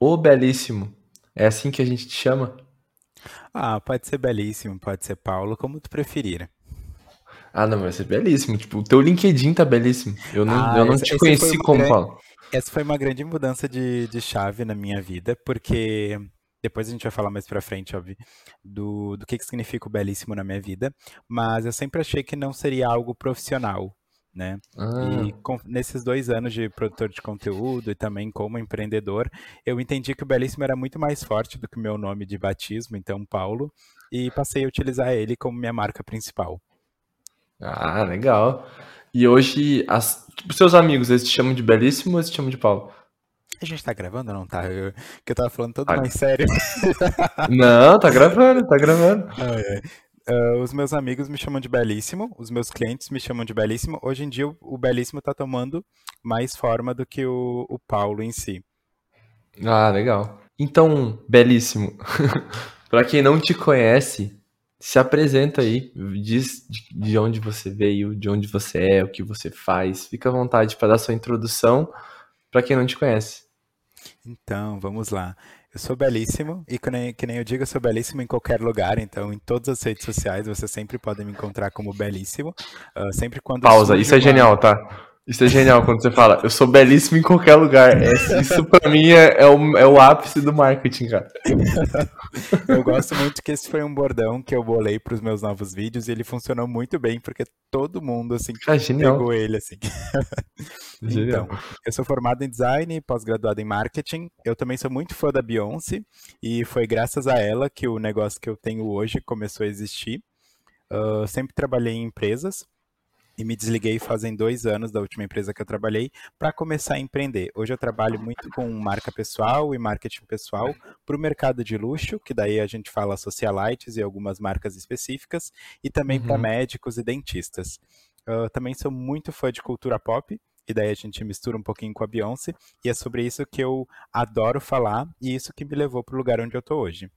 o Belíssimo. É assim que a gente te chama? Ah, pode ser belíssimo, pode ser Paulo, como tu preferir. Ah, não, vai ser belíssimo. Tipo, o teu LinkedIn tá belíssimo. Eu não, Ah, eu não essa, te conheci como grande, Paulo. essa foi uma grande mudança de, de chave na minha vida, porque depois a gente vai falar mais pra frente, óbvio, do, do que que significa o belíssimo na minha vida, mas eu sempre achei que não seria algo profissional, né? Ah, E com- nesses dois anos de produtor de conteúdo e também como empreendedor, eu entendi que o belíssimo era muito mais forte do que o meu nome de batismo, então Paulo, e passei a utilizar ele como minha marca principal. ah, legal. E hoje, as, tipo, seus amigos, eles te chamam de Belíssimo ou eles te chamam de Paulo? A gente tá gravando ou não tá? Eu, que eu tava falando todo Ah, mais sério. Não, tá gravando, tá gravando. Ai, ai. Ah, os meus amigos me chamam de Belíssimo, os meus clientes me chamam de Belíssimo. Hoje em dia o, o Belíssimo tá tomando mais forma do que o, o Paulo em si. Ah, legal. Então, Belíssimo, pra quem não te conhece, se apresenta aí, diz de, de onde você veio, de onde você é, o que você faz. Fica à vontade para dar sua introdução pra quem não te conhece. Então, vamos lá. Eu sou belíssimo e que nem, que nem eu digo, eu sou belíssimo em qualquer lugar. Então, em todas as redes sociais, você sempre pode me encontrar como belíssimo. Ah, sempre quando Pausa, isso é uma. genial, tá? Isso é genial quando você fala, eu sou belíssimo em qualquer lugar. É- isso pra mim é, é o, é o ápice do marketing, cara. Eu gosto muito que esse foi um bordão que eu bolei para os meus novos vídeos e ele funcionou muito bem porque todo mundo assim Ah, pegou ele assim. Genial. Então, eu sou formado em design, pós-graduado em marketing. Eu também sou muito fã da Beyoncé e foi graças a ela que o negócio que eu tenho hoje começou a existir. Eu sempre trabalhei em empresas e me desliguei fazem dois anos da última empresa que eu trabalhei para começar a empreender. Hoje eu trabalho muito com marca pessoal e marketing pessoal para o mercado de luxo, que daí a gente fala socialites e algumas marcas específicas, e também para Uhum. médicos e dentistas. Eu também sou muito fã de cultura pop, e daí a gente mistura um pouquinho com a Beyoncé, e é sobre isso que eu adoro falar, e isso que me levou para o lugar onde eu tô hoje.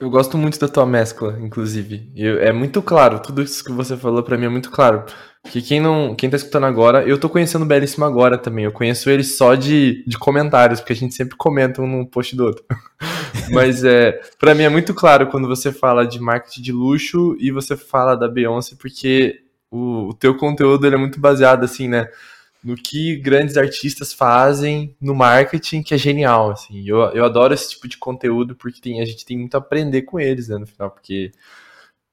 Eu gosto muito da tua mescla, inclusive. Eu- é muito claro, tudo isso que você falou pra mim é muito claro. Porque quem não, quem tá escutando agora, eu tô conhecendo o Belíssimo agora também. Eu conheço ele só de, de comentários, porque a gente sempre comenta um no post do outro. Mas é, para mim é muito claro quando você fala de marketing de luxo e você fala da Beyoncé, porque o, o teu conteúdo é muito baseado assim, né, no que grandes artistas fazem no marketing, que é genial, assim. Eu, eu adoro esse tipo de conteúdo porque tem, a gente tem muito a aprender com eles, né, no final, porque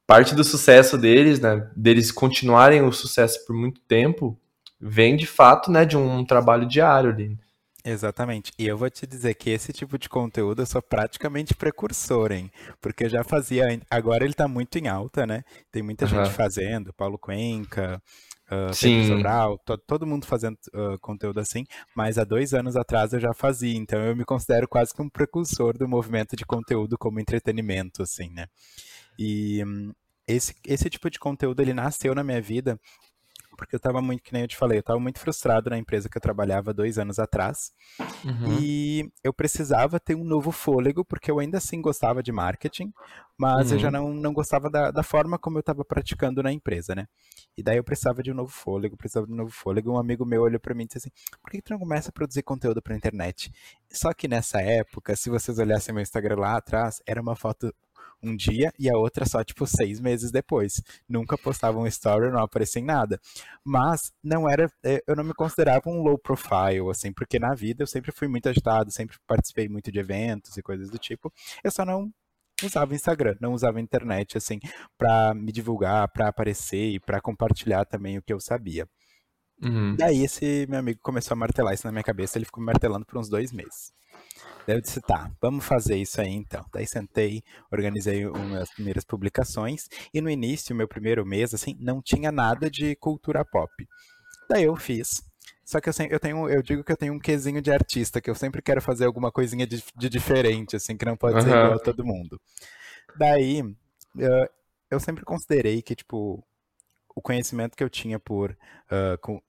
parte do sucesso deles, né, deles continuarem o sucesso por muito tempo, vem de fato, né, de um trabalho diário ali. Exatamente. E eu vou te dizer que esse tipo de conteúdo eu sou praticamente precursor, hein? Porque eu já fazia. Agora ele tá muito em alta, né? Tem muita gente Aham. fazendo, Paulo Cuenca, Pedro Sim, Sobral, to- todo mundo fazendo ah, conteúdo assim. Mas há dois anos atrás eu já fazia. Então eu me considero quase que um precursor do movimento de conteúdo como entretenimento, assim, né? E hum, esse, esse tipo de conteúdo ele nasceu na minha vida. Porque eu tava muito, que nem eu te falei, eu tava muito frustrado na empresa que eu trabalhava dois anos atrás. Uhum. E eu precisava ter um novo fôlego, porque eu ainda assim gostava de marketing, mas eu já Uhum. não, não gostava da, da forma como eu estava praticando na empresa, né? E daí eu precisava de um novo fôlego, precisava de um novo fôlego. Um amigo meu olhou para mim e disse assim: por que que tu não começa a produzir conteúdo para internet? Só que nessa época, se vocês olhassem meu Instagram lá atrás, era uma foto um dia e a outra só, tipo, seis meses depois. Nunca postava um story, não aparecia em nada. Mas não era, eh, eu não me considerava um low profile, assim, porque na vida eu sempre fui muito agitado, sempre participei muito de eventos e coisas do tipo. Eu só não usava Instagram, não usava internet, assim, pra me divulgar, pra aparecer e pra compartilhar também o que eu sabia. Uhum. Daí esse meu amigo começou a martelar isso na minha cabeça, ele ficou me martelando por uns dois meses. Daí eu disse, tá, vamos fazer isso aí então. Daí sentei, organizei umas primeiras publicações, e no início, meu primeiro mês, assim, não tinha nada de cultura pop. Daí eu fiz. Só que eu, eu tenho, eu digo que eu tenho um quesinho de artista, que eu sempre quero fazer alguma coisinha de, de diferente, assim, que não pode ser igual a todo mundo. Daí, eh, eu sempre considerei que, tipo, o conhecimento que eu tinha por ah, com-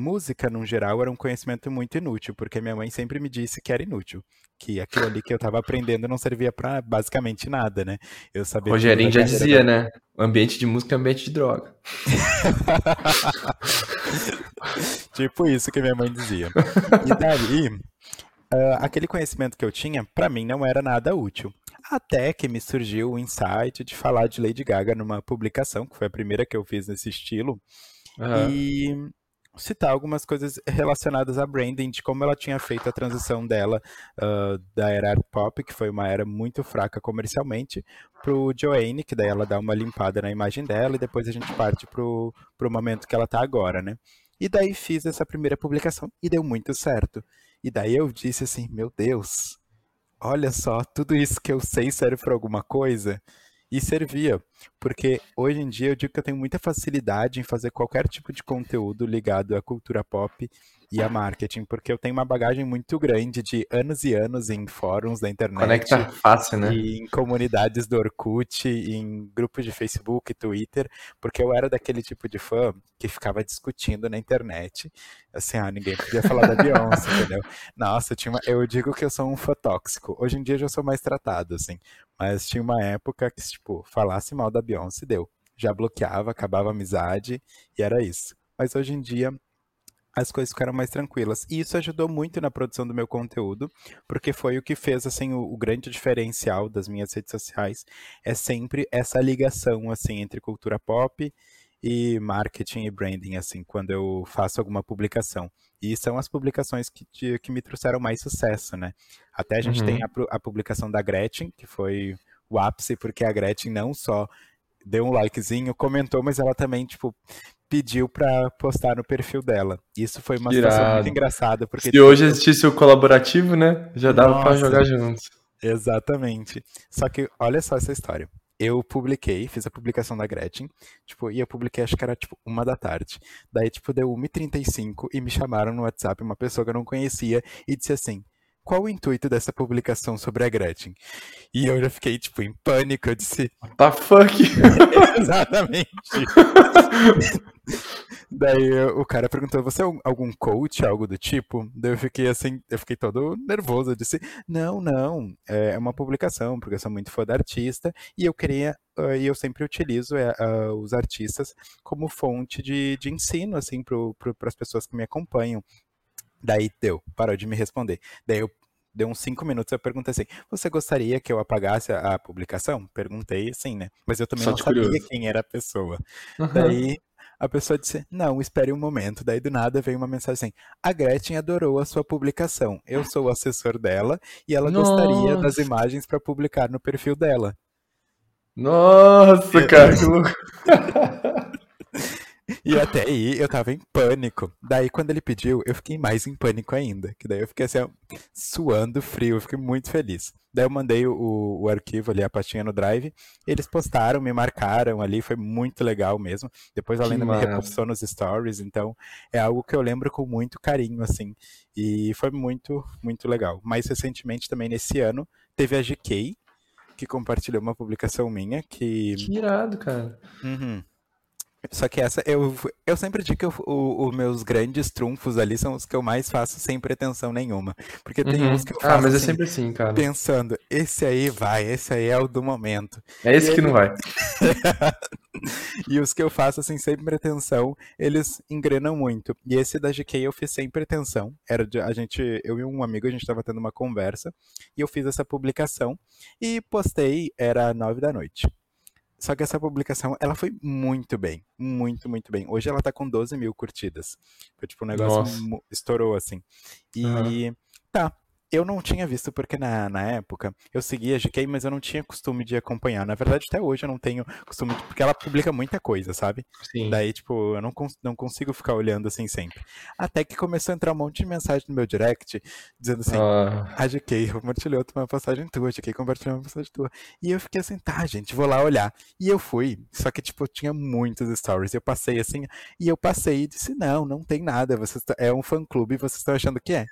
música, no geral, era um conhecimento muito inútil, porque minha mãe sempre me disse que era inútil, que aquilo ali que eu estava aprendendo não servia para basicamente nada, né? Eu sabia Rogerinho já dizia, da... né? Ambiente de música é ambiente de droga. Tipo isso que minha mãe dizia. E daí, uh, aquele conhecimento que eu tinha, para mim, não era nada útil. Até que me surgiu o insight de falar de Lady Gaga numa publicação, que foi a primeira que eu fiz nesse estilo. Uhum. E citar algumas coisas relacionadas a branding, de como ela tinha feito a transição dela uh, da era pop, que foi uma era muito fraca comercialmente, pro Joanne, que daí ela dá uma limpada na imagem dela, e depois a gente parte pro, pro momento que ela tá agora, né? E daí fiz essa primeira publicação e deu muito certo. E daí eu disse assim, meu Deus, olha só, tudo isso que eu sei serve para alguma coisa? E servia, porque hoje em dia eu digo que eu tenho muita facilidade em fazer qualquer tipo de conteúdo ligado à cultura pop e a marketing, porque eu tenho uma bagagem muito grande de anos e anos em fóruns da internet. Conecta fácil, né? E em comunidades do Orkut, em grupos de Facebook e Twitter, porque eu era daquele tipo de fã que ficava discutindo na internet. Assim, ah, ninguém podia falar da Beyoncé, entendeu? Nossa, tinha uma... eu digo que eu sou um fã tóxico. Hoje em dia eu já sou mais tratado, assim. Mas tinha uma época que, tipo, falasse mal da Beyoncé, deu. Já bloqueava, acabava a amizade, e era isso. Mas hoje em dia as coisas ficaram mais tranquilas. E isso ajudou muito na produção do meu conteúdo, porque foi o que fez assim o, o, grande diferencial das minhas redes sociais é sempre essa ligação assim entre cultura pop e marketing e branding assim, quando eu faço alguma publicação. E são as publicações que, que me trouxeram mais sucesso, né? Até a gente uhum. tem a, a publicação da Gretchen, que foi o ápice, porque a Gretchen não só deu um likezinho, comentou, mas ela também, tipo, pediu para postar no perfil dela. Isso foi uma Irado. situação muito engraçada. Porque, Se tipo, hoje existisse o colaborativo, né? Já dava para jogar juntos. Exatamente. Só que olha só essa história. Eu publiquei, fiz a publicação da Gretchen, tipo, e eu publiquei, acho que era tipo uma da tarde. Daí, tipo, deu 1h35 e me chamaram no WhatsApp uma pessoa que eu não conhecia e disse assim: qual o intuito dessa publicação sobre a Gretchen? E eu já fiquei, tipo, em pânico. Eu disse. What the fuck? Exatamente. Daí o cara perguntou: Você é algum coach, algo do tipo? Daí eu fiquei assim, eu fiquei todo nervoso. Eu disse: Não, não, é uma publicação, porque eu sou muito fã da artista e eu queria. Uh, e eu sempre utilizo uh, os artistas como fonte de, de ensino, assim, para as pessoas que me acompanham. Daí deu, parou de me responder. Daí eu deu uns cinco minutos, eu perguntei assim: Você gostaria que eu apagasse a, a publicação? Perguntei assim, né? Mas eu também Só não sabia curioso. quem era a pessoa. Uhum. Daí a pessoa disse: Não, espere um momento. Daí do nada veio uma mensagem assim: A Gretchen adorou a sua publicação. Eu sou o assessor dela e ela Nossa. gostaria das imagens para publicar no perfil dela. Nossa, cara, que louco. E até aí eu tava em pânico. Daí quando ele pediu, eu fiquei mais em pânico ainda. Que daí eu fiquei assim, suando frio, eu fiquei muito feliz. Daí eu mandei o, o arquivo ali, a pastinha no Drive. Eles postaram, me marcaram ali, foi muito legal mesmo. Depois a Lenda me repostou nos stories, então é algo que eu lembro com muito carinho, assim. E foi muito, muito legal. Mais recentemente, também nesse ano, teve a GK, que compartilhou uma publicação minha que. Que irado, cara. Uhum. Só que essa, eu, eu sempre digo que os meus grandes trunfos ali são os que eu mais faço sem pretensão nenhuma. Porque tem uhum. uns que eu faço. Ah, mas é assim, sempre assim, cara. Pensando, esse aí vai, esse aí é o do momento. É esse e que aí... não vai. e os que eu faço assim, sem pretensão, eles engrenam muito. E esse da GK eu fiz sem pretensão. Era de, a gente, eu e um amigo, a gente estava tendo uma conversa, e eu fiz essa publicação e postei, era nove da noite. Só que essa publicação, ela foi muito bem. Muito, muito bem. Hoje ela tá com 12 mil curtidas. Foi tipo, um negócio Nossa. estourou, assim. E uhum. tá, eu não tinha visto porque na, na época eu seguia a GK, mas eu não tinha costume de acompanhar. Na verdade, até hoje eu não tenho costume, de, porque ela publica muita coisa, sabe? Sim. Daí, tipo, eu não, cons não consigo ficar olhando assim sempre. Até que começou a entrar um monte de mensagem no meu direct, dizendo assim, ah. a GK compartilhou uma passagem tua, a GK compartilhou uma passagem tua. E eu fiquei assim, tá, gente, vou lá olhar. E eu fui, só que, tipo, tinha muitos stories. Eu passei assim, e eu passei e disse, não, não tem nada, vocês é um fã-clube e vocês estão achando que é.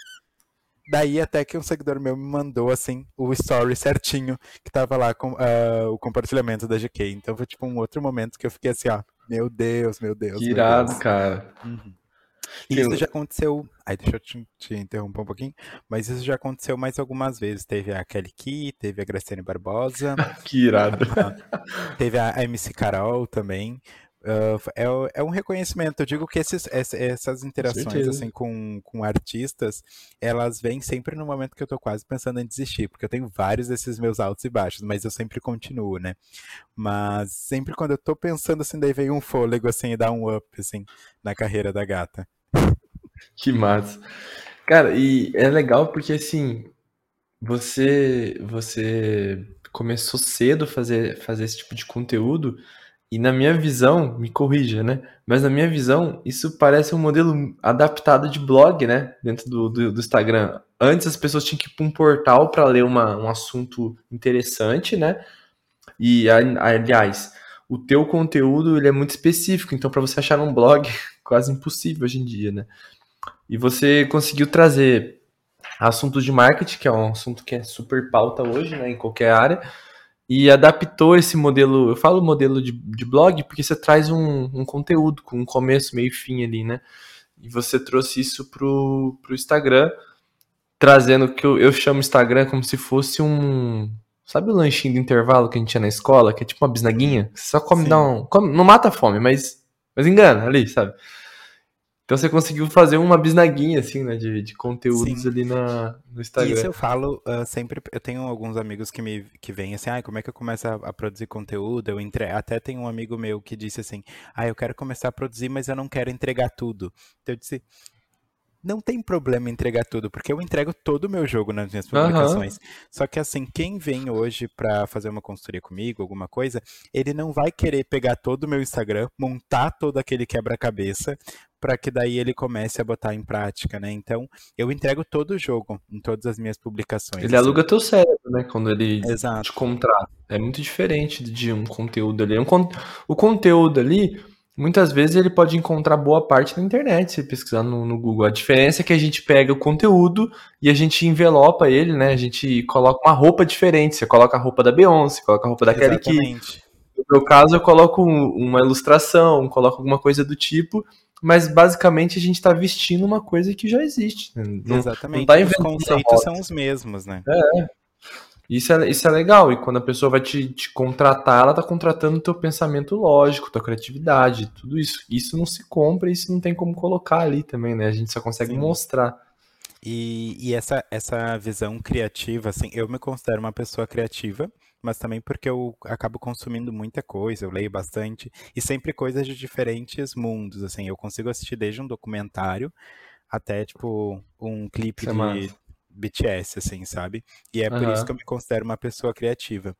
Daí até que um seguidor meu me mandou assim o story certinho que tava lá com uh, o compartilhamento da GK. Então foi tipo um outro momento que eu fiquei assim, ó, meu Deus, meu Deus. Que irado, Deus. cara. Uhum. Isso já aconteceu. Aí deixa eu te, te, interromper um pouquinho. Mas isso já aconteceu mais algumas vezes. Teve a Kelly Key, teve a Graciane Barbosa. que irado. teve a MC Carol também. Uh, é, é, um reconhecimento. Eu digo que esses, essas interações assim com, com artistas, elas vêm sempre no momento que eu tô quase pensando em desistir, porque eu tenho vários desses meus altos e baixos, mas eu sempre continuo, né? Mas sempre quando eu tô pensando assim, daí vem um fôlego assim e dá um up assim na carreira da gata. Que massa. Cara, e é legal porque assim, você você começou cedo a fazer, fazer esse tipo de conteúdo e na minha visão, me corrija, né? Mas na minha visão, isso parece um modelo adaptado de blog, né? Dentro do, do, do Instagram. Antes as pessoas tinham que ir para um portal para ler uma, um assunto interessante, né? E aliás, o teu conteúdo ele é muito específico, então para você achar um blog quase impossível hoje em dia, né? E você conseguiu trazer assuntos de marketing, que é um assunto que é super pauta hoje, né, em qualquer área, e adaptou esse modelo. Eu falo modelo de, de blog porque você traz um, um conteúdo com um começo, meio e fim ali, né? E você trouxe isso pro, pro Instagram, trazendo que eu, eu chamo Instagram como se fosse um. Sabe o lanchinho do intervalo que a gente tinha na escola, que é tipo uma bisnaguinha? Você só come, dá um. Come, não mata a fome, mas, mas engana ali, sabe? Então você conseguiu fazer uma bisnaguinha, assim, né, de, de conteúdos Sim. ali na, no Instagram. Isso eu falo uh, sempre, eu tenho alguns amigos que me que vêm assim, ah, como é que eu começo a, a, produzir conteúdo? Eu entre... Até tem um amigo meu que disse assim, ah, eu quero começar a produzir, mas eu não quero entregar tudo. Então eu disse, não tem problema entregar tudo, porque eu entrego todo o meu jogo nas minhas publicações. Uhum. Só que assim, quem vem hoje para fazer uma consultoria comigo, alguma coisa, ele não vai querer pegar todo o meu Instagram, montar todo aquele quebra-cabeça, para que daí ele comece a botar em prática, né? Então, eu entrego todo o jogo em todas as minhas publicações. Ele aluga teu cérebro, né? Quando ele Exato. te contrata. É muito diferente de um conteúdo ali. É um con... O conteúdo ali, muitas vezes ele pode encontrar boa parte na internet, se pesquisar no, no, Google. A diferença é que a gente pega o conteúdo e a gente envelopa ele, né? A gente coloca uma roupa diferente. Você coloca a roupa da Beyoncé, coloca a roupa da Kelly Key. No meu caso, eu coloco uma ilustração, coloco alguma coisa do tipo mas basicamente a gente está vestindo uma coisa que já existe. Né? Não, Exatamente. Não tá os conceitos são os mesmos, né? É. Isso é, isso é legal. E quando a pessoa vai te, te contratar, ela está contratando o teu pensamento lógico, tua criatividade, tudo isso. Isso não se compra, isso não tem como colocar ali também, né? A gente só consegue Sim. mostrar. E, e essa, essa visão criativa, assim, eu me considero uma pessoa criativa, mas também porque eu acabo consumindo muita coisa, eu leio bastante, e sempre coisas de diferentes mundos, assim, eu consigo assistir desde um documentário até, tipo, um clipe é de BTS, assim, sabe? E é por isso que eu me considero uma pessoa criativa.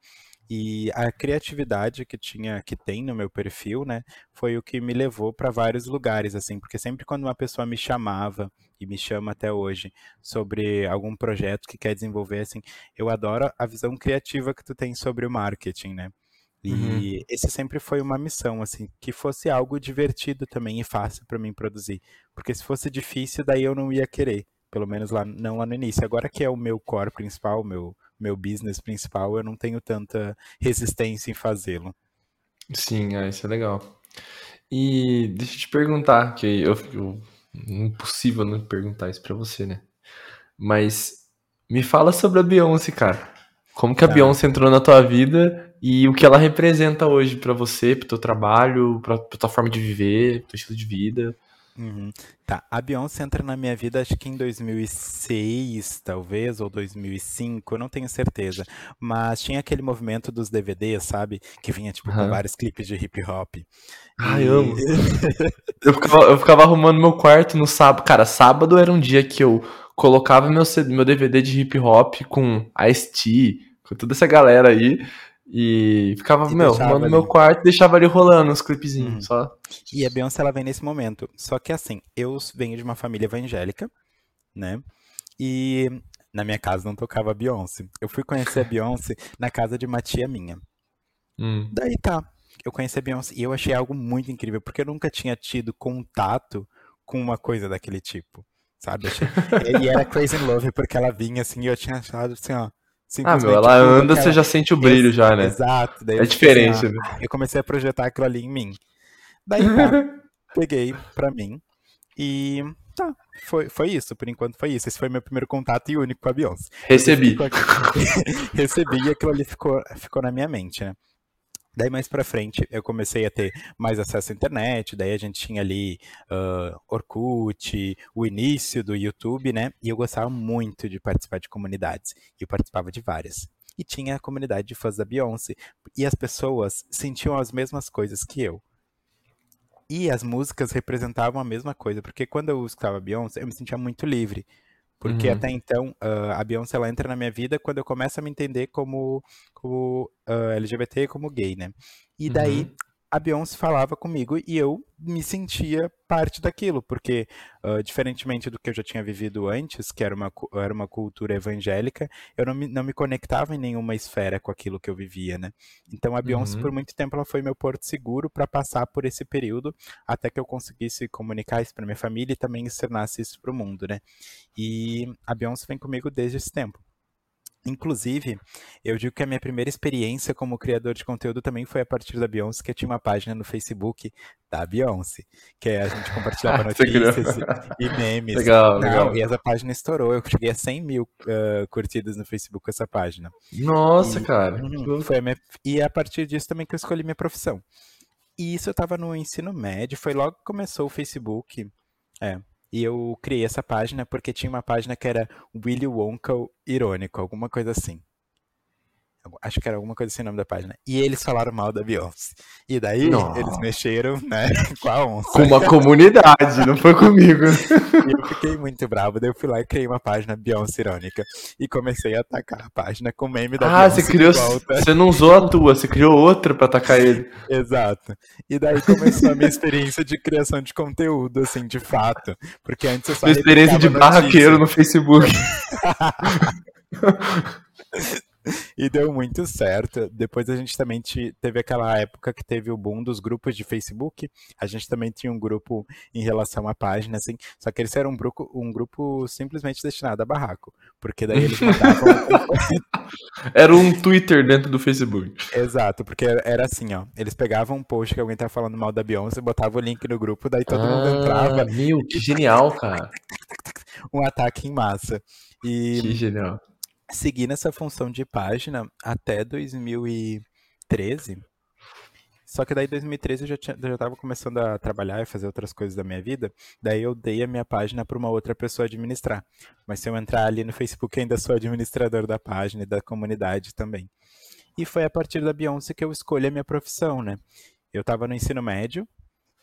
E a criatividade que tinha, que tem no meu perfil, né, foi o que me levou para vários lugares, assim, porque sempre quando uma pessoa me chamava e me chama até hoje sobre algum projeto que quer desenvolver, assim, eu adoro a visão criativa que tu tem sobre o marketing, né? E uhum. esse sempre foi uma missão, assim, que fosse algo divertido também e fácil para mim produzir, porque se fosse difícil, daí eu não ia querer, pelo menos lá não lá no início. Agora que é o meu core principal, o meu meu business principal, eu não tenho tanta resistência em fazê-lo. Sim, é, isso é legal. E deixa eu te perguntar, que eu, eu impossível não perguntar isso para você, né? Mas me fala sobre a Beyoncé, cara. Como que a tá. Beyoncé entrou na tua vida e o que ela representa hoje para você, pro teu trabalho, pra, pra tua forma de viver, pro teu estilo de vida? Uhum. Tá, a Beyoncé entra na minha vida acho que em 2006, talvez, ou 2005, eu não tenho certeza. Mas tinha aquele movimento dos DVDs, sabe? Que vinha, tipo, com vários clipes de hip hop. Ai, e... amo. eu, ficava, eu ficava arrumando meu quarto no sábado. Cara, sábado era um dia que eu colocava meu, meu DVD de hip hop com Ice-T, com toda essa galera aí. E ficava, e meu, arrumando ali. meu quarto e deixava ali rolando uns clipezinhos, hum. só. E a Beyoncé, ela vem nesse momento. Só que assim, eu venho de uma família evangélica, né? E na minha casa não tocava Beyoncé. Eu fui conhecer a Beyoncé na casa de uma tia minha. Hum. Daí tá, eu conheci a Beyoncé e eu achei algo muito incrível, porque eu nunca tinha tido contato com uma coisa daquele tipo, sabe? Achei... e era Crazy Love, porque ela vinha assim e eu tinha achado assim, ó, ah, meu, ela anda, você já sente o brilho já, né? Exato. é diferente, assim, né? Eu comecei a projetar aquilo ali em mim. Daí, tá, peguei pra mim e tá, foi, foi isso, por enquanto foi isso. Esse foi meu primeiro contato e único com a Beyoncé. Recebi. Recebi e aquilo ali ficou, ficou na minha mente, né? Daí mais pra frente eu comecei a ter mais acesso à internet, daí a gente tinha ali uh, Orkut, o início do YouTube, né? E eu gostava muito de participar de comunidades. E eu participava de várias. E tinha a comunidade de fãs da Beyoncé. E as pessoas sentiam as mesmas coisas que eu. E as músicas representavam a mesma coisa, porque quando eu escutava Beyoncé, eu me sentia muito livre. Porque uhum. até então, uh, a Beyoncé ela entra na minha vida quando eu começo a me entender como, como uh, LGBT, como gay, né? E daí, uhum a Beyoncé falava comigo e eu me sentia parte daquilo, porque, uh, diferentemente do que eu já tinha vivido antes, que era uma, era uma cultura evangélica, eu não me, não me conectava em nenhuma esfera com aquilo que eu vivia, né? Então a Beyoncé, uhum. por muito tempo, ela foi meu porto seguro para passar por esse período, até que eu conseguisse comunicar isso para minha família e também externasse isso para o mundo, né? E a Beyoncé vem comigo desde esse tempo. Inclusive, eu digo que a minha primeira experiência como criador de conteúdo também foi a partir da Beyoncé, que eu tinha uma página no Facebook da Beyoncé, que a gente compartilhava notícias e memes. Legal, Não, legal. E essa página estourou, eu cheguei a 100 mil uh, curtidas no Facebook com essa página. Nossa, e, cara. Uhum, foi a minha, e a partir disso também que eu escolhi minha profissão. E isso eu estava no ensino médio, foi logo que começou o Facebook. É, e eu criei essa página porque tinha uma página que era Willy Wonka irônico, alguma coisa assim. Acho que era alguma coisa assim o nome da página. E eles falaram mal da Beyoncé. E daí Nossa. eles mexeram, né, com a onça. Com uma comunidade, não foi comigo. E eu fiquei muito bravo. Daí eu fui lá e criei uma página Beyoncé irônica. E comecei a atacar a página com meme da ah, Beyoncé. Ah, você criou. Você não usou a tua, você criou outra pra atacar ele. Exato. E daí começou a minha experiência de criação de conteúdo, assim, de fato. Porque antes eu só. Minha experiência de barraqueiro no Facebook. e deu muito certo. Depois a gente também teve aquela época que teve o boom dos grupos de Facebook. A gente também tinha um grupo em relação à página, assim. Só que eles eram um grupo, um grupo simplesmente destinado a barraco. Porque daí eles mandavam. era um Twitter dentro do Facebook. Exato, porque era assim, ó. Eles pegavam um post que alguém tava falando mal da Beyoncé, botavam o link no grupo, daí todo ah, mundo entrava. Meu, que genial, cara. um ataque em massa. E que genial segui nessa função de página até 2013. Só que daí em 2013 eu já, tinha, já tava começando a trabalhar e fazer outras coisas da minha vida. Daí eu dei a minha página para uma outra pessoa administrar. Mas se eu entrar ali no Facebook, ainda sou administrador da página e da comunidade também. E foi a partir da Beyoncé que eu escolhi a minha profissão, né? Eu estava no ensino médio,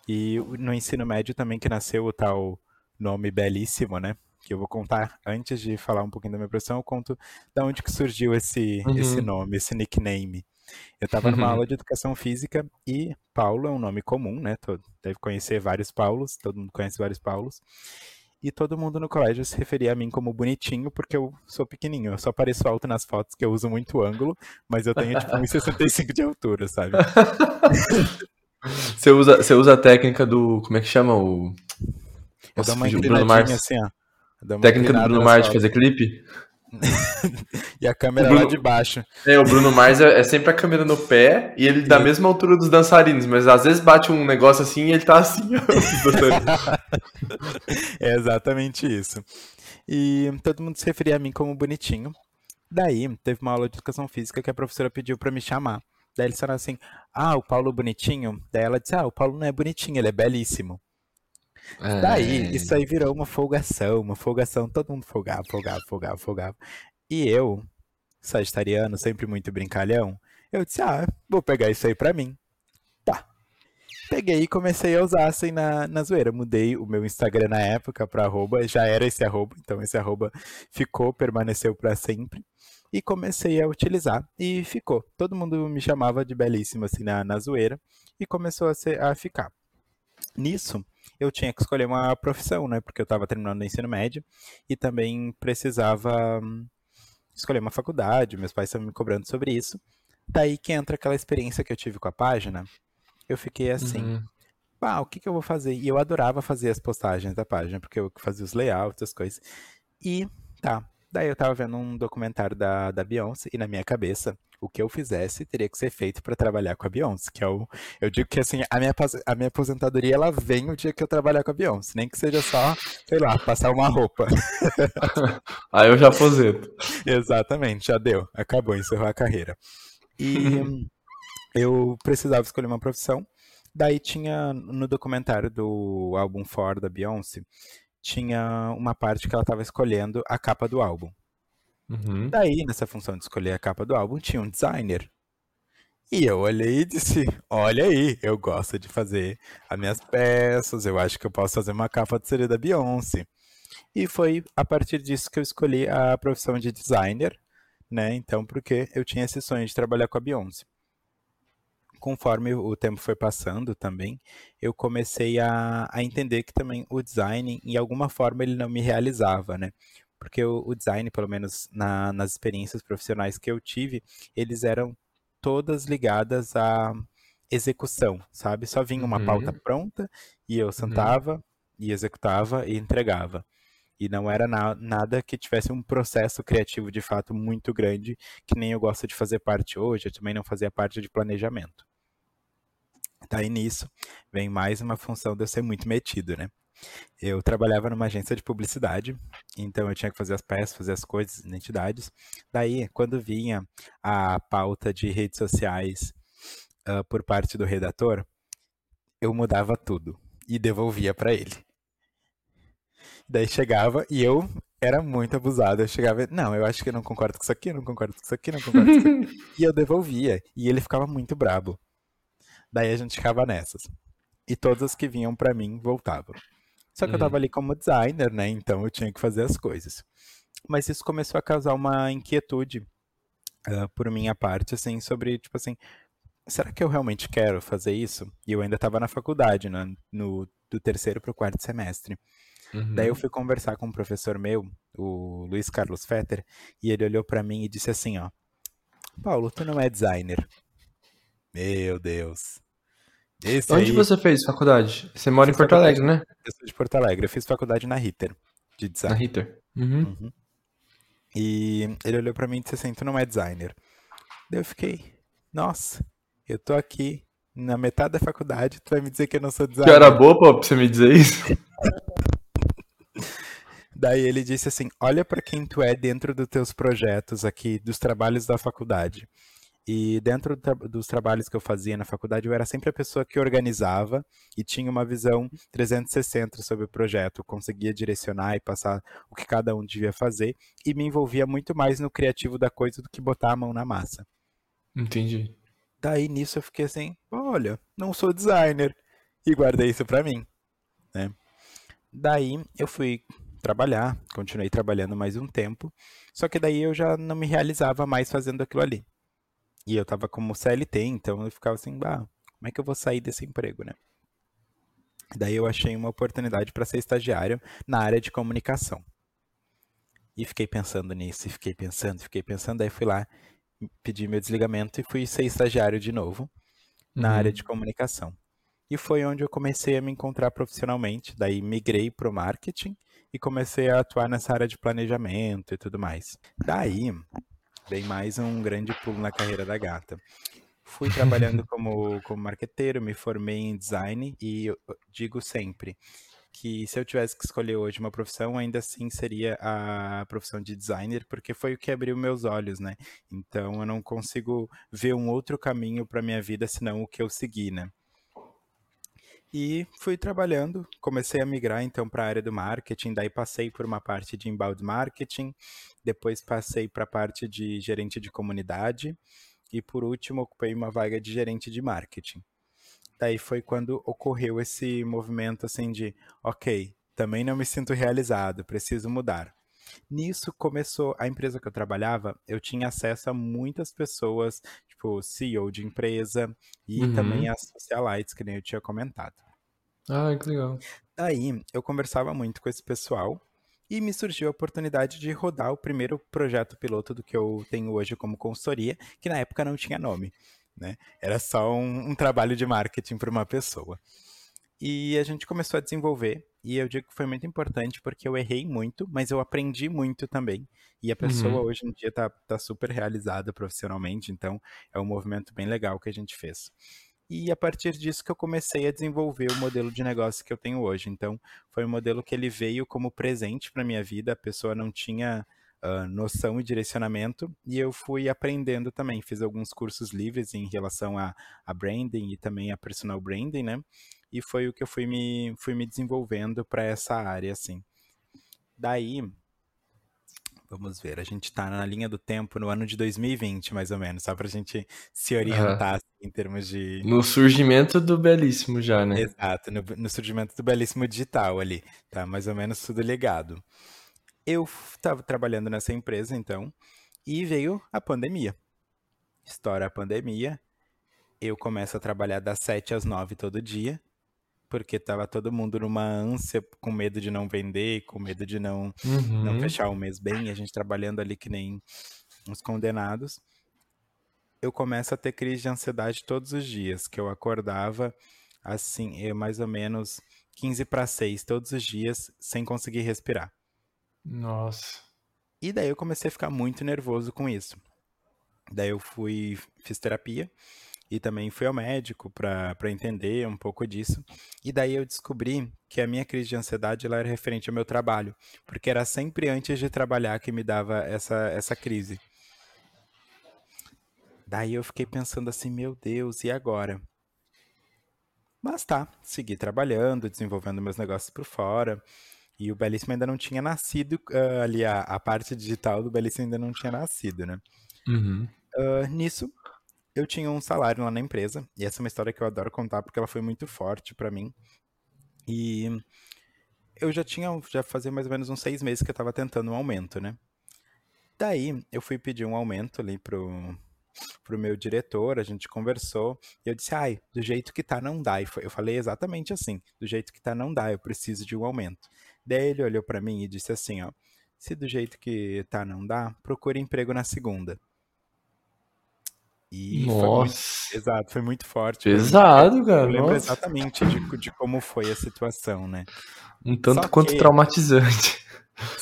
e no ensino médio também que nasceu o tal nome belíssimo, né? Que eu vou contar antes de falar um pouquinho da minha profissão, eu conto da onde que surgiu esse, uhum. esse nome, esse nickname. Eu estava numa uhum. aula de educação física e Paulo é um nome comum, né? Todo, deve conhecer vários Paulos, todo mundo conhece vários Paulos. E todo mundo no colégio se referia a mim como bonitinho, porque eu sou pequenininho. Eu só pareço alto nas fotos, que eu uso muito ângulo, mas eu tenho tipo 1,65 de altura, sabe? você, usa, você usa a técnica do. Como é que chama? O. Eu dou uma inclinadinha assim, ó. Técnica do Bruno Mars de fazer clipe? e a câmera Bruno... lá de baixo. É, o Bruno Mars é, é, sempre a câmera no pé e ele da mesma altura dos dançarinos, mas às vezes bate um negócio assim e ele tá assim. é exatamente isso. E todo mundo se referia a mim como bonitinho. Daí, teve uma aula de educação física que a professora pediu para me chamar. Daí eles falaram assim: Ah, o Paulo bonitinho? Daí ela disse: Ah, o Paulo não é bonitinho, ele é belíssimo. É... Daí, isso aí virou uma folgação, uma folgação, todo mundo folgava, folgava, folgava, folgava. E eu, sagitariano, sempre muito brincalhão, eu disse, ah, vou pegar isso aí pra mim. Tá. Peguei e comecei a usar assim na, na zoeira. Mudei o meu Instagram na época pra arroba, já era esse arroba, então esse arroba ficou, permaneceu para sempre. E comecei a utilizar e ficou. Todo mundo me chamava de belíssimo assim na, na zoeira e começou a, ser, a ficar. Nisso, eu tinha que escolher uma profissão, né? Porque eu estava terminando o ensino médio e também precisava hum, escolher uma faculdade. Meus pais estavam me cobrando sobre isso. Daí que entra aquela experiência que eu tive com a página. Eu fiquei assim, uhum. o que, que eu vou fazer? E eu adorava fazer as postagens da página, porque eu fazia os layouts, as coisas. E tá, daí eu tava vendo um documentário da, da Beyoncé e na minha cabeça o que eu fizesse teria que ser feito para trabalhar com a Beyoncé, que é o eu digo que assim, a minha a minha aposentadoria ela vem o dia que eu trabalhar com a Beyoncé, nem que seja só, sei lá, passar uma roupa. Aí eu já aposento. Exatamente, já deu, acabou, encerrou a carreira. E eu precisava escolher uma profissão. Daí tinha no documentário do álbum For da Beyoncé, tinha uma parte que ela estava escolhendo a capa do álbum. Uhum. Daí, nessa função de escolher a capa do álbum, tinha um designer. E eu olhei e disse: Olha aí, eu gosto de fazer as minhas peças, eu acho que eu posso fazer uma capa de CD da Beyoncé. E foi a partir disso que eu escolhi a profissão de designer, né? Então, porque eu tinha esse sonho de trabalhar com a Beyoncé. Conforme o tempo foi passando também, eu comecei a, a entender que também o design, em alguma forma, ele não me realizava, né? Porque o, o design, pelo menos na, nas experiências profissionais que eu tive, eles eram todas ligadas à execução, sabe? Só vinha uma Uhum. pauta pronta e eu sentava e executava e entregava. E não era na- nada que tivesse um processo criativo de fato muito grande, que nem eu gosto de fazer parte hoje, eu também não fazia parte de planejamento. Daí nisso vem mais uma função de eu ser muito metido, né? Eu trabalhava numa agência de publicidade, então eu tinha que fazer as peças, fazer as coisas, identidades. Daí, quando vinha a pauta de redes sociais ah, por parte do redator, eu mudava tudo e devolvia para ele. Daí chegava e eu era muito abusado. Eu chegava, e, não, eu acho que eu não concordo com isso aqui, não concordo com isso aqui, não concordo com isso aqui. E eu devolvia. E ele ficava muito brabo. Daí a gente ficava nessas. E todas as que vinham pra mim voltavam. Só que eu Uhum. tava ali como designer, né? Então eu tinha que fazer as coisas. Mas isso começou a causar uma inquietude ah, por minha parte, assim, sobre, tipo assim, será que eu realmente quero fazer isso? E eu ainda tava na faculdade, né? No, do terceiro pro quarto semestre. Daí eu Uhum. fui conversar com um professor meu, o Luiz Carlos Fetter, e ele olhou pra mim e disse assim, ó, Paulo, tu não é designer. Meu Deus. Esse Onde aí, você fez faculdade? Você mora em Porto. Alegre, né? eu sou de Porto Alegre, eu fiz faculdade na Ritter, de Na design. Ritter. Uhum. Uhum. E ele olhou pra mim e disse assim, tu não é designer. Daí eu fiquei, nossa, eu tô aqui na metade da faculdade, tu vai me dizer que eu não sou Que designer. hora boa, pô, pra você me dizer isso? Daí ele disse assim: Olha para quem tu é dentro dos teus projetos aqui, dos trabalhos da faculdade. E dentro dos trabalhos que eu fazia na faculdade, eu era sempre a pessoa que organizava e tinha uma visão 360 sobre o projeto, conseguia direcionar e passar o que cada um devia fazer e me envolvia muito mais no criativo da coisa do que botar a mão na massa. Entendi. Daí nisso eu fiquei assim: Olha, não sou designer. E guardei isso pra mim, né? Daí eu fui trabalhar, continuei trabalhando mais um tempo, só que daí eu já não me realizava mais fazendo aquilo ali. E eu tava como CLT, então eu ficava assim, bah, como é que eu vou sair desse emprego, né? Daí eu achei uma oportunidade para ser estagiário na área de comunicação. E fiquei pensando nisso, e fiquei pensando, fiquei pensando, daí fui lá, pedi meu desligamento e fui ser estagiário de novo na área Uhum. de comunicação. E foi onde eu comecei a me encontrar profissionalmente. Daí migrei para o marketing e comecei a atuar nessa área de planejamento e tudo mais. Daí dei mais um grande pulo na carreira da gata. Fui trabalhando como, como marqueteiro, me formei em design e digo sempre que se eu tivesse que escolher hoje uma profissão, ainda assim seria a profissão de designer, porque foi o que abriu meus olhos, né? Então eu não consigo ver um outro caminho para minha vida senão o que eu segui, né? E fui trabalhando, comecei a migrar então para a área do marketing, daí passei por uma parte de inbound marketing, depois passei para a parte de gerente de comunidade e por último ocupei uma vaga de gerente de marketing. Daí foi quando ocorreu esse movimento assim de, ok, também não me sinto realizado, preciso mudar. Nisso começou a empresa que eu trabalhava, eu tinha acesso a muitas pessoas, tipo CEO de empresa e também Uhum. as socialites, que nem eu tinha comentado. Ah, que legal. Daí eu conversava muito com esse pessoal e me surgiu a oportunidade de rodar o primeiro projeto piloto do que eu tenho hoje como consultoria, que na época não tinha nome, né? Era só um, um trabalho de marketing para uma pessoa. E a gente começou a desenvolver, e eu digo que foi muito importante porque eu errei muito, mas eu aprendi muito também. E a pessoa Uhum. hoje em dia tá, tá super realizada profissionalmente, então é um movimento bem legal que a gente fez. E a partir disso que eu comecei a desenvolver o modelo de negócio que eu tenho hoje. Então, foi um modelo que ele veio como presente para minha vida, a pessoa não tinha uh, noção e direcionamento, e eu fui aprendendo também. Fiz alguns cursos livres em relação a, a branding e também a personal branding, né? E foi o que eu fui me, fui me desenvolvendo para essa área, assim. Daí, Vamos ver, a gente está na linha do tempo no ano de 2020, mais ou menos, só para a gente se orientar uhum. assim, em termos de. No surgimento do Belíssimo já, né? Exato, no, no, surgimento do Belíssimo digital ali, tá mais ou menos tudo ligado. Eu estava trabalhando nessa empresa, então, e veio a pandemia. Estoura a pandemia, eu começo a trabalhar das 7 às 9 todo dia, porque tava todo mundo numa ânsia, com medo de não vender, com medo de não, uhum. não fechar o mês bem, a gente trabalhando ali que nem uns condenados. Eu começo a ter crise de ansiedade todos os dias, que eu acordava assim, eu mais ou menos 15 para 6 todos os dias, sem conseguir respirar. Nossa. E daí eu comecei a ficar muito nervoso com isso. Daí eu fui, fiz terapia, e também fui ao médico para entender um pouco disso. E daí eu descobri que a minha crise de ansiedade ela era referente ao meu trabalho, porque era sempre antes de trabalhar que me dava essa, essa crise. Daí eu fiquei pensando assim, meu Deus, e agora? Mas tá, segui trabalhando, desenvolvendo meus negócios por fora. E o Belíssimo ainda não tinha nascido, uh, ali a, a parte digital do Belíssimo ainda não tinha nascido, né? Uhum. Uh, nisso, eu tinha um salário lá na empresa, e essa é uma história que eu adoro contar porque ela foi muito forte para mim. E eu já tinha, já fazia mais ou menos uns seis meses que eu estava tentando um aumento, né? Daí eu fui pedir um aumento ali pro, pro meu diretor, a gente conversou, e eu disse, ai, do jeito que tá não dá. E eu falei exatamente assim, do jeito que tá não dá, eu preciso de um aumento. Daí ele olhou para mim e disse assim, ó, se do jeito que tá não dá, procure emprego na segunda. E Nossa. Foi muito, exato, foi muito forte. Pesado, cara. Eu lembro Nossa. exatamente de, de, como foi a situação, né? Um tanto Só quanto que, traumatizante.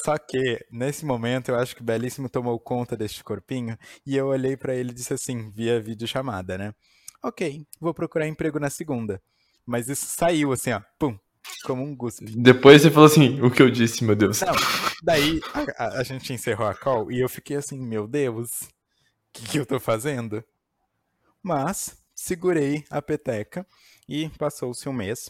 Só que, nesse momento, eu acho que o Belíssimo tomou conta deste corpinho e eu olhei para ele e disse assim, via videochamada, né? Ok, vou procurar emprego na segunda. Mas isso saiu assim, ó, pum, como um guspe. Depois você falou assim, o que eu disse, meu Deus. Não, daí a, a, a gente encerrou a call e eu fiquei assim, meu Deus, o que, que eu tô fazendo? Mas segurei a peteca e passou-se um mês.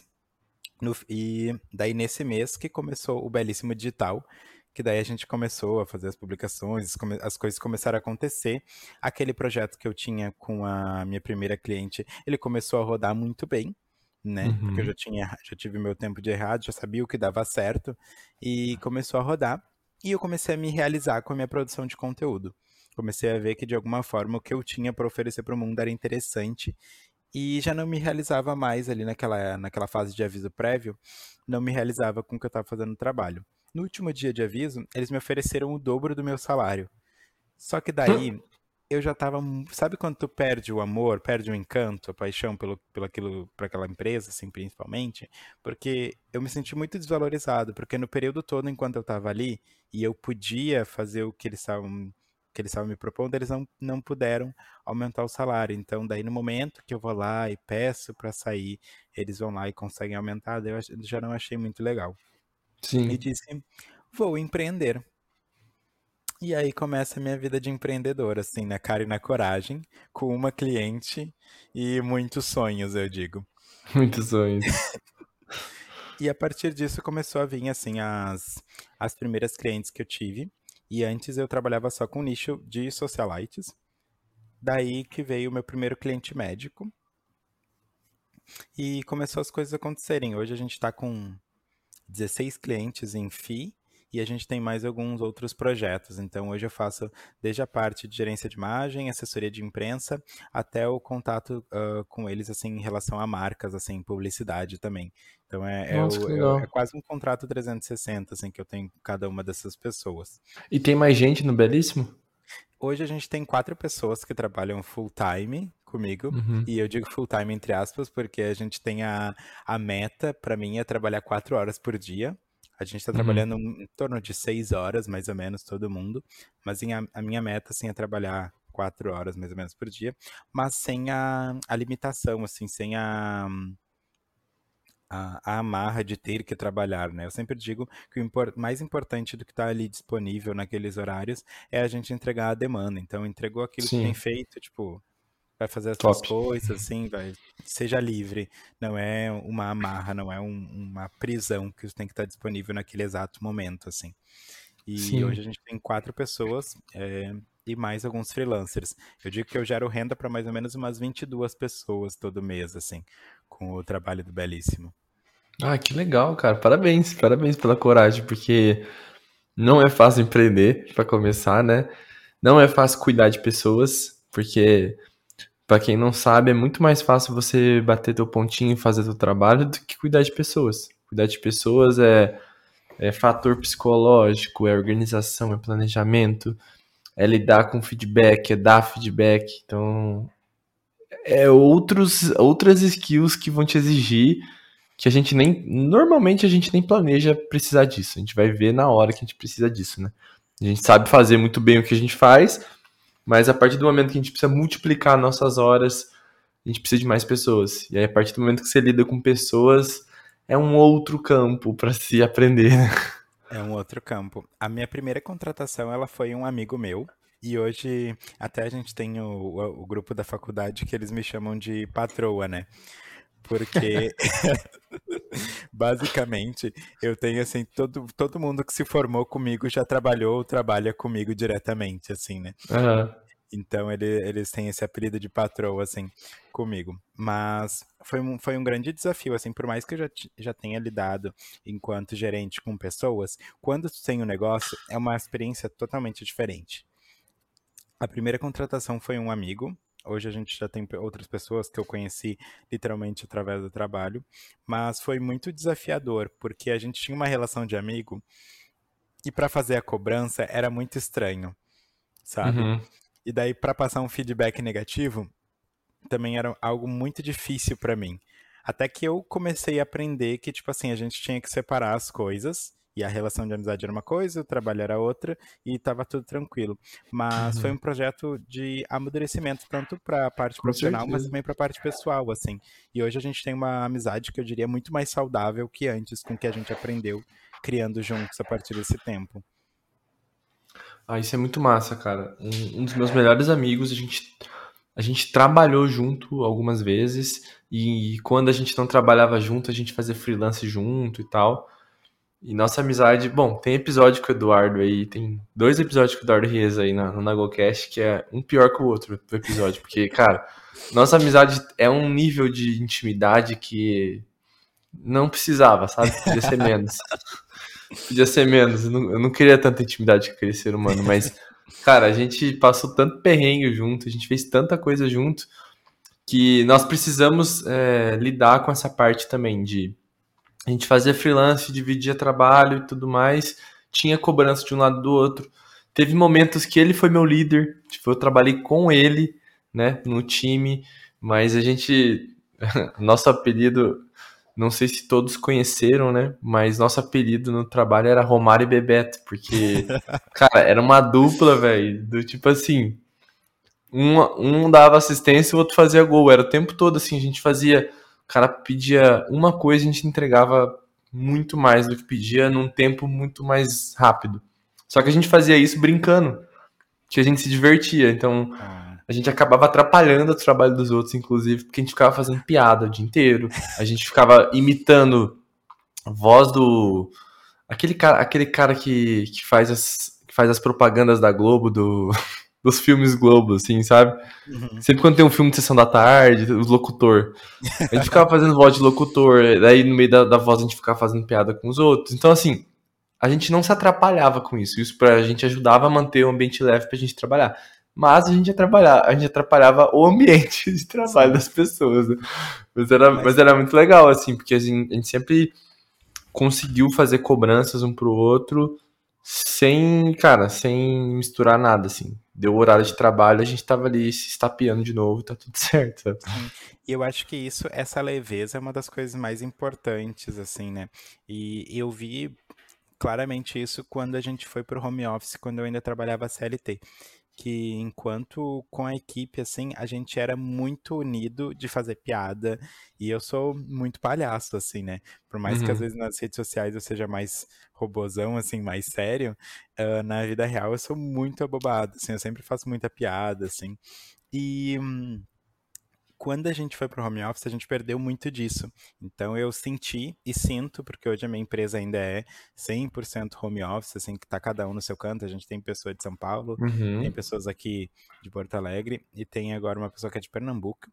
No, e daí nesse mês que começou o Belíssimo Digital, que daí a gente começou a fazer as publicações, as coisas começaram a acontecer. Aquele projeto que eu tinha com a minha primeira cliente, ele começou a rodar muito bem, né? Uhum. Porque eu já tinha, já tive meu tempo de errado, já sabia o que dava certo e começou a rodar. E eu comecei a me realizar com a minha produção de conteúdo comecei a ver que de alguma forma o que eu tinha para oferecer para o mundo era interessante e já não me realizava mais ali naquela, naquela fase de aviso prévio, não me realizava com o que eu estava fazendo no trabalho. No último dia de aviso, eles me ofereceram o dobro do meu salário. Só que daí eu já estava, sabe quando tu perde o amor, perde o encanto, a paixão pelo, pelo aquilo, para aquela empresa, assim, principalmente, porque eu me senti muito desvalorizado, porque no período todo enquanto eu estava ali e eu podia fazer o que eles estavam que eles estavam me propondo, eles não, não puderam aumentar o salário. Então, daí no momento que eu vou lá e peço para sair, eles vão lá e conseguem aumentar, daí eu já não achei muito legal. Sim. E disse, vou empreender. E aí começa a minha vida de empreendedor, assim, na cara e na coragem, com uma cliente e muitos sonhos, eu digo. Muitos sonhos. e a partir disso começou a vir, assim, as, as primeiras clientes que eu tive. E antes eu trabalhava só com nicho de socialites. Daí que veio o meu primeiro cliente médico. E começou as coisas acontecerem. Hoje a gente está com 16 clientes em FI e a gente tem mais alguns outros projetos. Então, hoje eu faço desde a parte de gerência de imagem, assessoria de imprensa, até o contato uh, com eles, assim, em relação a marcas, assim, publicidade também. Então, é, Nossa, é, o, é, é, quase um contrato 360, assim, que eu tenho com cada uma dessas pessoas. E tem mais gente no Belíssimo? Hoje a gente tem quatro pessoas que trabalham full time comigo. Uhum. E eu digo full time entre aspas, porque a gente tem a, a meta, para mim, é trabalhar quatro horas por dia. A gente está uhum. trabalhando em torno de seis horas, mais ou menos, todo mundo. Mas a, minha meta, assim, é trabalhar quatro horas, mais ou menos, por dia. Mas sem a, a limitação, assim, sem a, a, a, amarra de ter que trabalhar, né? Eu sempre digo que o mais importante do que está ali disponível naqueles horários é a gente entregar a demanda. Então, entregou aquilo Sim. que tem feito, tipo, vai fazer as suas coisas, assim, vai, seja livre. Não é uma amarra, não é um, uma prisão que tem que estar disponível naquele exato momento, assim. E Sim. hoje a gente tem quatro pessoas é, e mais alguns freelancers. Eu digo que eu gero renda para mais ou menos umas 22 pessoas todo mês, assim, com o trabalho do Belíssimo. Ah, que legal, cara. Parabéns, parabéns pela coragem, porque não é fácil empreender, para começar, né? Não é fácil cuidar de pessoas, porque para quem não sabe, é muito mais fácil você bater teu pontinho e fazer teu trabalho do que cuidar de pessoas. Cuidar de pessoas é, é fator psicológico, é organização, é planejamento, é lidar com feedback, é dar feedback. Então, é outros, outras skills que vão te exigir que a gente nem. Normalmente a gente nem planeja precisar disso. A gente vai ver na hora que a gente precisa disso, né? A gente sabe fazer muito bem o que a gente faz, mas a partir do momento que a gente precisa multiplicar nossas horas, a gente precisa de mais pessoas. E aí, a partir do momento que você lida com pessoas, é um outro campo para se aprender. Né? É um outro campo. A minha primeira contratação, ela foi um amigo meu. E hoje, até a gente tem o, o, o grupo da faculdade que eles me chamam de patroa, né? Porque, basicamente, eu tenho, assim, todo, todo mundo que se formou comigo já trabalhou ou trabalha comigo diretamente, assim, né? Uhum. Então, ele, eles têm esse apelido de patroa, assim, comigo. Mas foi um, foi um grande desafio, assim, por mais que eu já, já tenha lidado enquanto gerente com pessoas, quando tu tem um negócio, é uma experiência totalmente diferente. A primeira contratação foi um amigo, Hoje a gente já tem outras pessoas que eu conheci literalmente através do trabalho, mas foi muito desafiador, porque a gente tinha uma relação de amigo e para fazer a cobrança era muito estranho, sabe? Uhum. E daí para passar um feedback negativo também era algo muito difícil para mim. Até que eu comecei a aprender que tipo assim, a gente tinha que separar as coisas e a relação de amizade era uma coisa, o trabalho era outra, e estava tudo tranquilo. Mas uhum. foi um projeto de amadurecimento, tanto para a parte Com profissional, certeza. mas também para a parte pessoal, assim. E hoje a gente tem uma amizade que eu diria muito mais saudável que antes, com que a gente aprendeu criando juntos a partir desse tempo. Ah, isso é muito massa, cara. Um, um dos meus melhores amigos, a gente, a gente trabalhou junto algumas vezes, e quando a gente não trabalhava junto, a gente fazia freelance junto e tal. E nossa amizade, bom, tem episódio com o Eduardo aí, tem dois episódios com o Eduardo Reis aí na, no Nagocast, que é um pior que o outro do episódio, porque, cara, nossa amizade é um nível de intimidade que não precisava, sabe? Podia ser menos. Podia ser menos. Eu não, eu não queria tanta intimidade com aquele ser humano, mas, cara, a gente passou tanto perrengue junto, a gente fez tanta coisa junto, que nós precisamos é, lidar com essa parte também de a gente fazia freelance, dividia trabalho e tudo mais, tinha cobrança de um lado do outro. Teve momentos que ele foi meu líder, tipo, eu trabalhei com ele, né, no time, mas a gente, nosso apelido, não sei se todos conheceram, né, mas nosso apelido no trabalho era Romário e Bebeto, porque, cara, era uma dupla, velho, do tipo assim, um, um dava assistência e o outro fazia gol, era o tempo todo assim, a gente fazia o cara pedia uma coisa e a gente entregava muito mais do que pedia num tempo muito mais rápido. Só que a gente fazia isso brincando, que a gente se divertia. Então ah. a gente acabava atrapalhando o trabalho dos outros, inclusive, porque a gente ficava fazendo piada o dia inteiro. A gente ficava imitando a voz do. Aquele cara, aquele cara que, que, faz as, que faz as propagandas da Globo, do. Dos filmes Globo, assim, sabe? Uhum. Sempre quando tem um filme de sessão da tarde, os locutor. A gente ficava fazendo voz de locutor, daí no meio da, da voz a gente ficava fazendo piada com os outros. Então, assim, a gente não se atrapalhava com isso. Isso pra gente ajudava a manter o ambiente leve pra gente trabalhar. Mas a gente atrapalhava, a gente atrapalhava o ambiente de trabalho das pessoas. Né? Mas, era, mas era muito legal, assim, porque a gente, a gente sempre conseguiu fazer cobranças um pro outro sem, cara, sem misturar nada, assim. Deu o horário de trabalho, a gente tava ali se estapeando de novo, tá tudo certo. E eu acho que isso, essa leveza é uma das coisas mais importantes, assim, né? E eu vi claramente isso quando a gente foi pro home office, quando eu ainda trabalhava CLT. Que enquanto com a equipe, assim, a gente era muito unido de fazer piada. E eu sou muito palhaço, assim, né? Por mais uhum. que às vezes nas redes sociais eu seja mais robozão, assim, mais sério, uh, na vida real eu sou muito abobado, assim, eu sempre faço muita piada, assim. E. Hum, quando a gente foi para o home office, a gente perdeu muito disso. Então eu senti e sinto, porque hoje a minha empresa ainda é 100% home office, assim, que tá cada um no seu canto. A gente tem pessoa de São Paulo, uhum. tem pessoas aqui de Porto Alegre e tem agora uma pessoa que é de Pernambuco.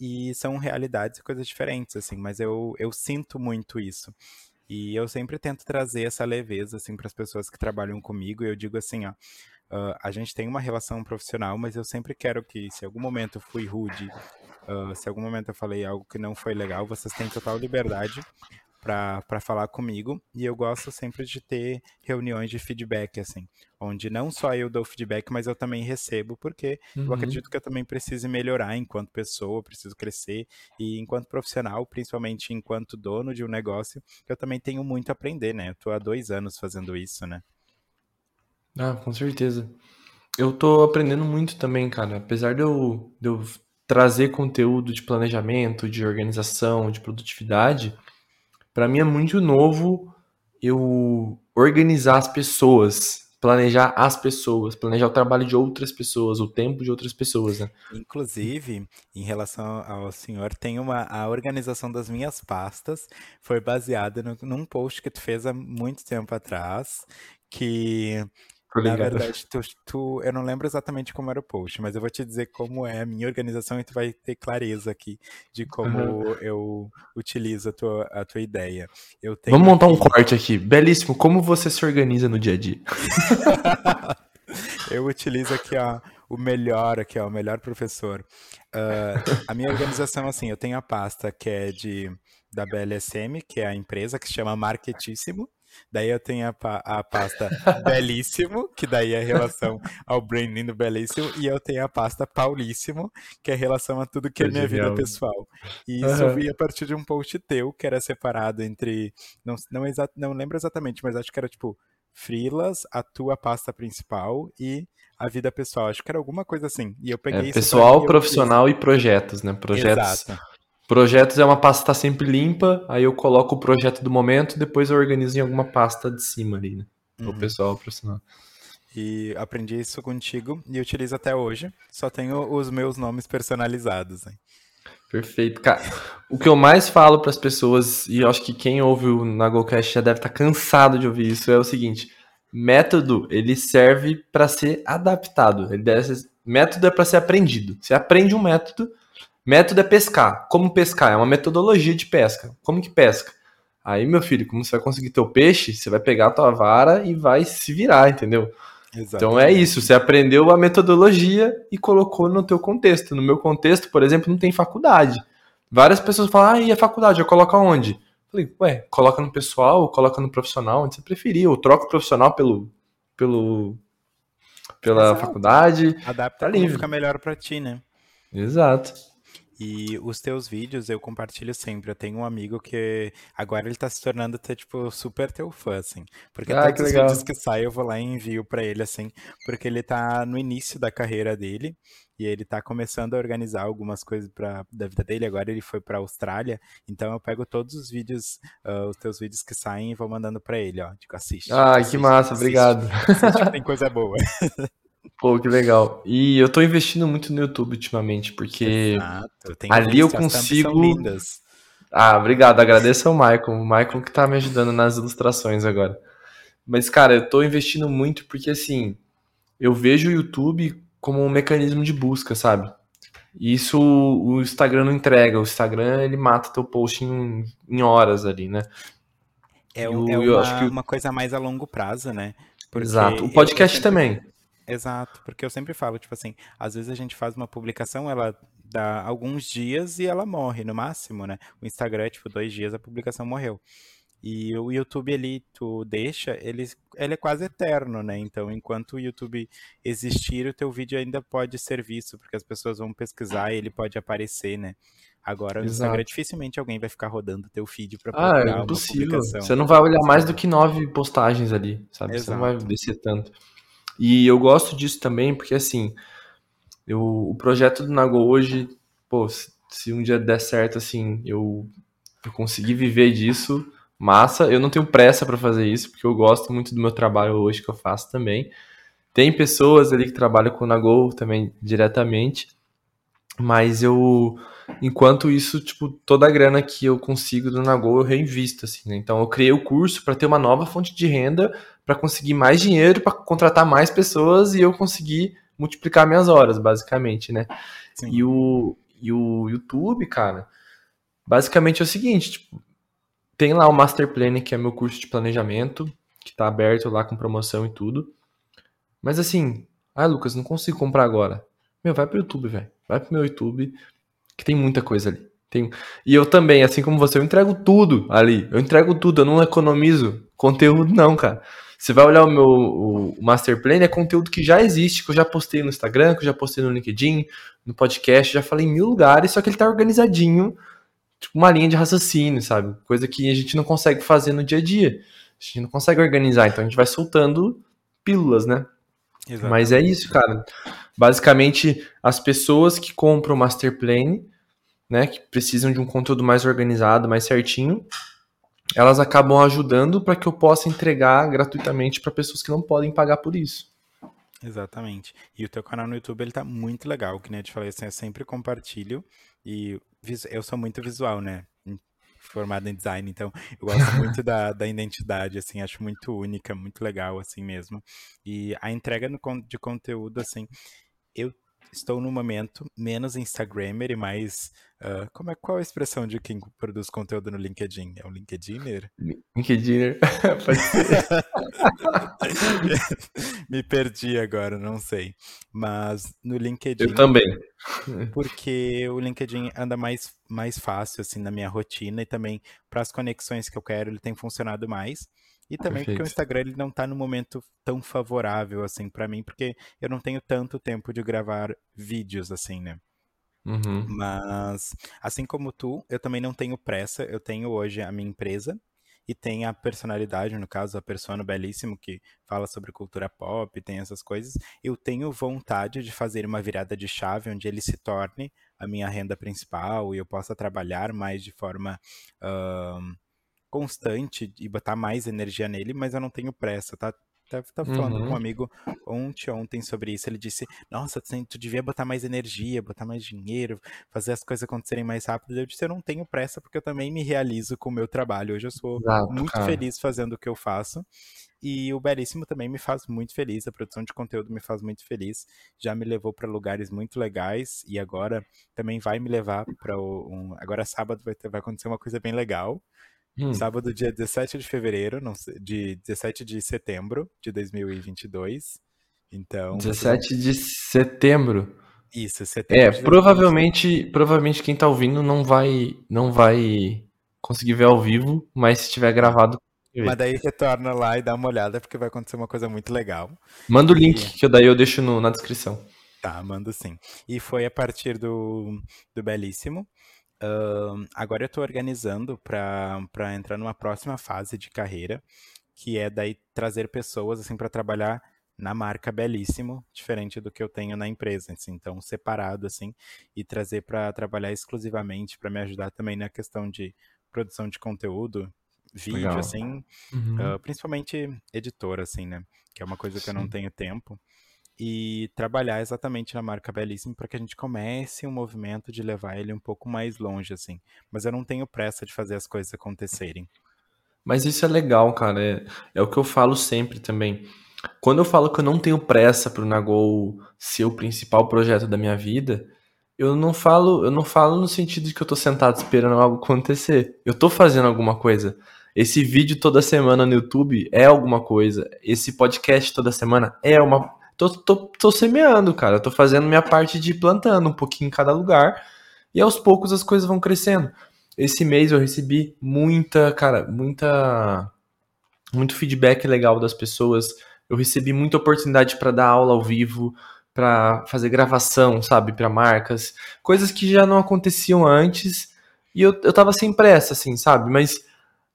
E são realidades e coisas diferentes, assim, mas eu, eu sinto muito isso. E eu sempre tento trazer essa leveza, assim, para as pessoas que trabalham comigo. E eu digo assim, ó, Uh, a gente tem uma relação profissional, mas eu sempre quero que, se algum momento eu fui rude, uh, se algum momento eu falei algo que não foi legal, vocês têm total liberdade para falar comigo. E eu gosto sempre de ter reuniões de feedback, assim, onde não só eu dou feedback, mas eu também recebo, porque uhum. eu acredito que eu também preciso melhorar enquanto pessoa, preciso crescer, e enquanto profissional, principalmente enquanto dono de um negócio, eu também tenho muito a aprender, né? Eu tô há dois anos fazendo isso, né? Ah, com certeza. Eu tô aprendendo muito também, cara. Apesar de eu, de eu trazer conteúdo de planejamento, de organização, de produtividade, para mim é muito novo eu organizar as pessoas, planejar as pessoas, planejar o trabalho de outras pessoas, o tempo de outras pessoas, né? Inclusive, em relação ao senhor, tem uma a organização das minhas pastas foi baseada no, num post que tu fez há muito tempo atrás, que na verdade, tu, tu, eu não lembro exatamente como era o post, mas eu vou te dizer como é a minha organização e tu vai ter clareza aqui de como uhum. eu utilizo a tua, a tua ideia. Vamos montar um corte aqui. Belíssimo. Como você se organiza no dia a dia? eu utilizo aqui ó, o melhor aqui, ó, o melhor professor. Uh, a minha organização, assim, eu tenho a pasta que é de da BLSM, que é a empresa que se chama Marketíssimo. Daí eu tenho a, a pasta Belíssimo, que daí é relação ao branding do Belíssimo, e eu tenho a pasta Paulíssimo, que é relação a tudo que é, é minha vida pessoal. E isso uhum. eu vi a partir de um post teu, que era separado entre. Não, não, exa, não lembro exatamente, mas acho que era tipo Frilas, a tua pasta principal e a vida pessoal. Acho que era alguma coisa assim. E eu peguei é, isso Pessoal, profissional e projetos, né? Projetos. Exato. Projetos é uma pasta que tá sempre limpa, aí eu coloco o projeto do momento, depois eu organizo em alguma pasta de cima ali, né? Uhum. O pessoal profissional. E aprendi isso contigo e utilizo até hoje. Só tenho os meus nomes personalizados. Perfeito. Cara, o que eu mais falo para as pessoas, e eu acho que quem ouve o NagoCast já deve estar tá cansado de ouvir isso, é o seguinte: método ele serve para ser adaptado. Ele deve ser, método é para ser aprendido. Você aprende um método, Método é pescar. Como pescar? É uma metodologia de pesca. Como que pesca? Aí, meu filho, como você vai conseguir teu peixe, você vai pegar a tua vara e vai se virar, entendeu? Exatamente. Então é isso, você aprendeu a metodologia e colocou no teu contexto. No meu contexto, por exemplo, não tem faculdade. Várias pessoas falam, ah, e a faculdade, eu coloco aonde? Falei, ué, coloca no pessoal, coloca no profissional, onde você preferir. Ou troca o profissional pelo, pelo, pela Exato. faculdade. Adapta tá livre. fica melhor para ti, né? Exato. E os teus vídeos eu compartilho sempre. Eu tenho um amigo que agora ele tá se tornando até, tipo, super teu fã, assim. Porque ah, todos os legal. vídeos que saem eu vou lá e envio para ele, assim. Porque ele tá no início da carreira dele e ele tá começando a organizar algumas coisas pra, da vida dele. Agora ele foi pra Austrália. Então eu pego todos os vídeos, uh, os teus vídeos que saem e vou mandando para ele, ó. Digo, assiste. Ah, assiste, que massa, assiste, obrigado. Assiste, tem coisa boa. Pô, que legal. E eu tô investindo muito no YouTube ultimamente, porque ali eu consigo. Ah, obrigado. Agradeço ao Michael. O Michael que tá me ajudando nas ilustrações agora. Mas, cara, eu tô investindo muito porque, assim, eu vejo o YouTube como um mecanismo de busca, sabe? E isso o Instagram não entrega. O Instagram, ele mata teu post em, em horas ali, né? É, eu, é uma, que... uma coisa mais a longo prazo, né? Porque Exato. O podcast sempre... também. Exato, porque eu sempre falo, tipo assim, às vezes a gente faz uma publicação, ela dá alguns dias e ela morre, no máximo, né? O Instagram, tipo, dois dias a publicação morreu. E o YouTube ali, tu deixa, ele, ele é quase eterno, né? Então, enquanto o YouTube existir, o teu vídeo ainda pode ser visto, porque as pessoas vão pesquisar e ele pode aparecer, né? Agora, no Exato. Instagram, dificilmente alguém vai ficar rodando teu feed pra procurar ah, é impossível. Você não vai olhar mais do que nove postagens ali, sabe? Exato. Você não vai descer tanto. E eu gosto disso também porque, assim, eu, o projeto do Nago hoje, pô, se, se um dia der certo, assim, eu, eu conseguir viver disso, massa. Eu não tenho pressa para fazer isso, porque eu gosto muito do meu trabalho hoje que eu faço também. Tem pessoas ali que trabalham com o Nago também diretamente, mas eu Enquanto isso, tipo, toda a grana que eu consigo do Nago eu reinvisto, assim, né? Então eu criei o curso para ter uma nova fonte de renda, para conseguir mais dinheiro, para contratar mais pessoas e eu conseguir multiplicar minhas horas, basicamente, né? Sim. E o, e o YouTube, cara, basicamente é o seguinte, tipo, tem lá o Master Plan, que é meu curso de planejamento, que tá aberto lá com promoção e tudo. Mas assim, ah, Lucas, não consigo comprar agora. Meu, vai pro YouTube, velho. Vai pro meu YouTube, que tem muita coisa ali. Tem... E eu também, assim como você, eu entrego tudo ali. Eu entrego tudo, eu não economizo conteúdo, não, cara. Você vai olhar o meu o Master Plan, é conteúdo que já existe, que eu já postei no Instagram, que eu já postei no LinkedIn, no podcast, já falei em mil lugares, só que ele tá organizadinho, tipo uma linha de raciocínio, sabe? Coisa que a gente não consegue fazer no dia a dia. A gente não consegue organizar, então a gente vai soltando pílulas, né? Exatamente. Mas é isso, cara. Basicamente, as pessoas que compram o Master Plan, né, que precisam de um conteúdo mais organizado, mais certinho, elas acabam ajudando para que eu possa entregar gratuitamente para pessoas que não podem pagar por isso. Exatamente. E o teu canal no YouTube ele tá muito legal, que nem eu te falei, assim, eu sempre compartilho e eu sou muito visual, né? formado em design, então eu gosto muito da, da identidade, assim, acho muito única, muito legal, assim mesmo. E a entrega no, de conteúdo, assim, eu estou no momento menos Instagrammer e mais. Uh, como é, qual a expressão de quem produz conteúdo no LinkedIn? É um LinkedIner? LinkedIner. Me perdi agora, não sei. Mas no LinkedIn. Eu também. Porque o LinkedIn anda mais, mais fácil, assim, na minha rotina e também para as conexões que eu quero, ele tem funcionado mais. E também Perfeito. porque o Instagram ele não está no momento tão favorável assim para mim, porque eu não tenho tanto tempo de gravar vídeos assim, né? Uhum. Mas assim como tu, eu também não tenho pressa. Eu tenho hoje a minha empresa e tem a personalidade, no caso, a persona belíssimo que fala sobre cultura pop, tem essas coisas. Eu tenho vontade de fazer uma virada de chave onde ele se torne a minha renda principal e eu possa trabalhar mais de forma uh, constante e botar mais energia nele, mas eu não tenho pressa, tá? Tava, tava falando uhum. com um amigo ontem, ontem sobre isso. Ele disse: Nossa, tu devia botar mais energia, botar mais dinheiro, fazer as coisas acontecerem mais rápido. Eu disse: Eu não tenho pressa porque eu também me realizo com o meu trabalho. Hoje eu sou Exato, muito cara. feliz fazendo o que eu faço. E o Belíssimo também me faz muito feliz. A produção de conteúdo me faz muito feliz. Já me levou para lugares muito legais e agora também vai me levar para um. Agora sábado vai, ter, vai acontecer uma coisa bem legal. Hum. Sábado, dia 17 de fevereiro, não de 17 de setembro de 2022. Então. 17 de setembro. Isso, setembro. É, provavelmente, provavelmente quem tá ouvindo não vai, não vai conseguir ver ao vivo, mas se tiver gravado. Mas daí retorna lá e dá uma olhada, porque vai acontecer uma coisa muito legal. Manda o link, e... que daí eu deixo no, na descrição. Tá, mando sim. E foi a partir do, do Belíssimo Uh, agora eu estou organizando para entrar numa próxima fase de carreira, que é daí trazer pessoas assim para trabalhar na marca Belíssimo, diferente do que eu tenho na empresa, assim, então separado assim e trazer para trabalhar exclusivamente para me ajudar também na questão de produção de conteúdo, vídeo Legal. assim, uhum. uh, principalmente editor assim, né, que é uma coisa que eu não tenho tempo e trabalhar exatamente na marca Belíssimo para que a gente comece um movimento de levar ele um pouco mais longe, assim. Mas eu não tenho pressa de fazer as coisas acontecerem. Mas isso é legal, cara. É, é o que eu falo sempre também. Quando eu falo que eu não tenho pressa para o Nagol ser o principal projeto da minha vida, eu não falo, eu não falo no sentido de que eu tô sentado esperando algo acontecer. Eu tô fazendo alguma coisa. Esse vídeo toda semana no YouTube é alguma coisa. Esse podcast toda semana é uma tô, tô, tô semeando, cara. Tô fazendo minha parte de plantando um pouquinho em cada lugar. E aos poucos as coisas vão crescendo. Esse mês eu recebi muita, cara, muita. Muito feedback legal das pessoas. Eu recebi muita oportunidade para dar aula ao vivo, para fazer gravação, sabe, para marcas, coisas que já não aconteciam antes. E eu, eu tava sem pressa, assim, sabe? Mas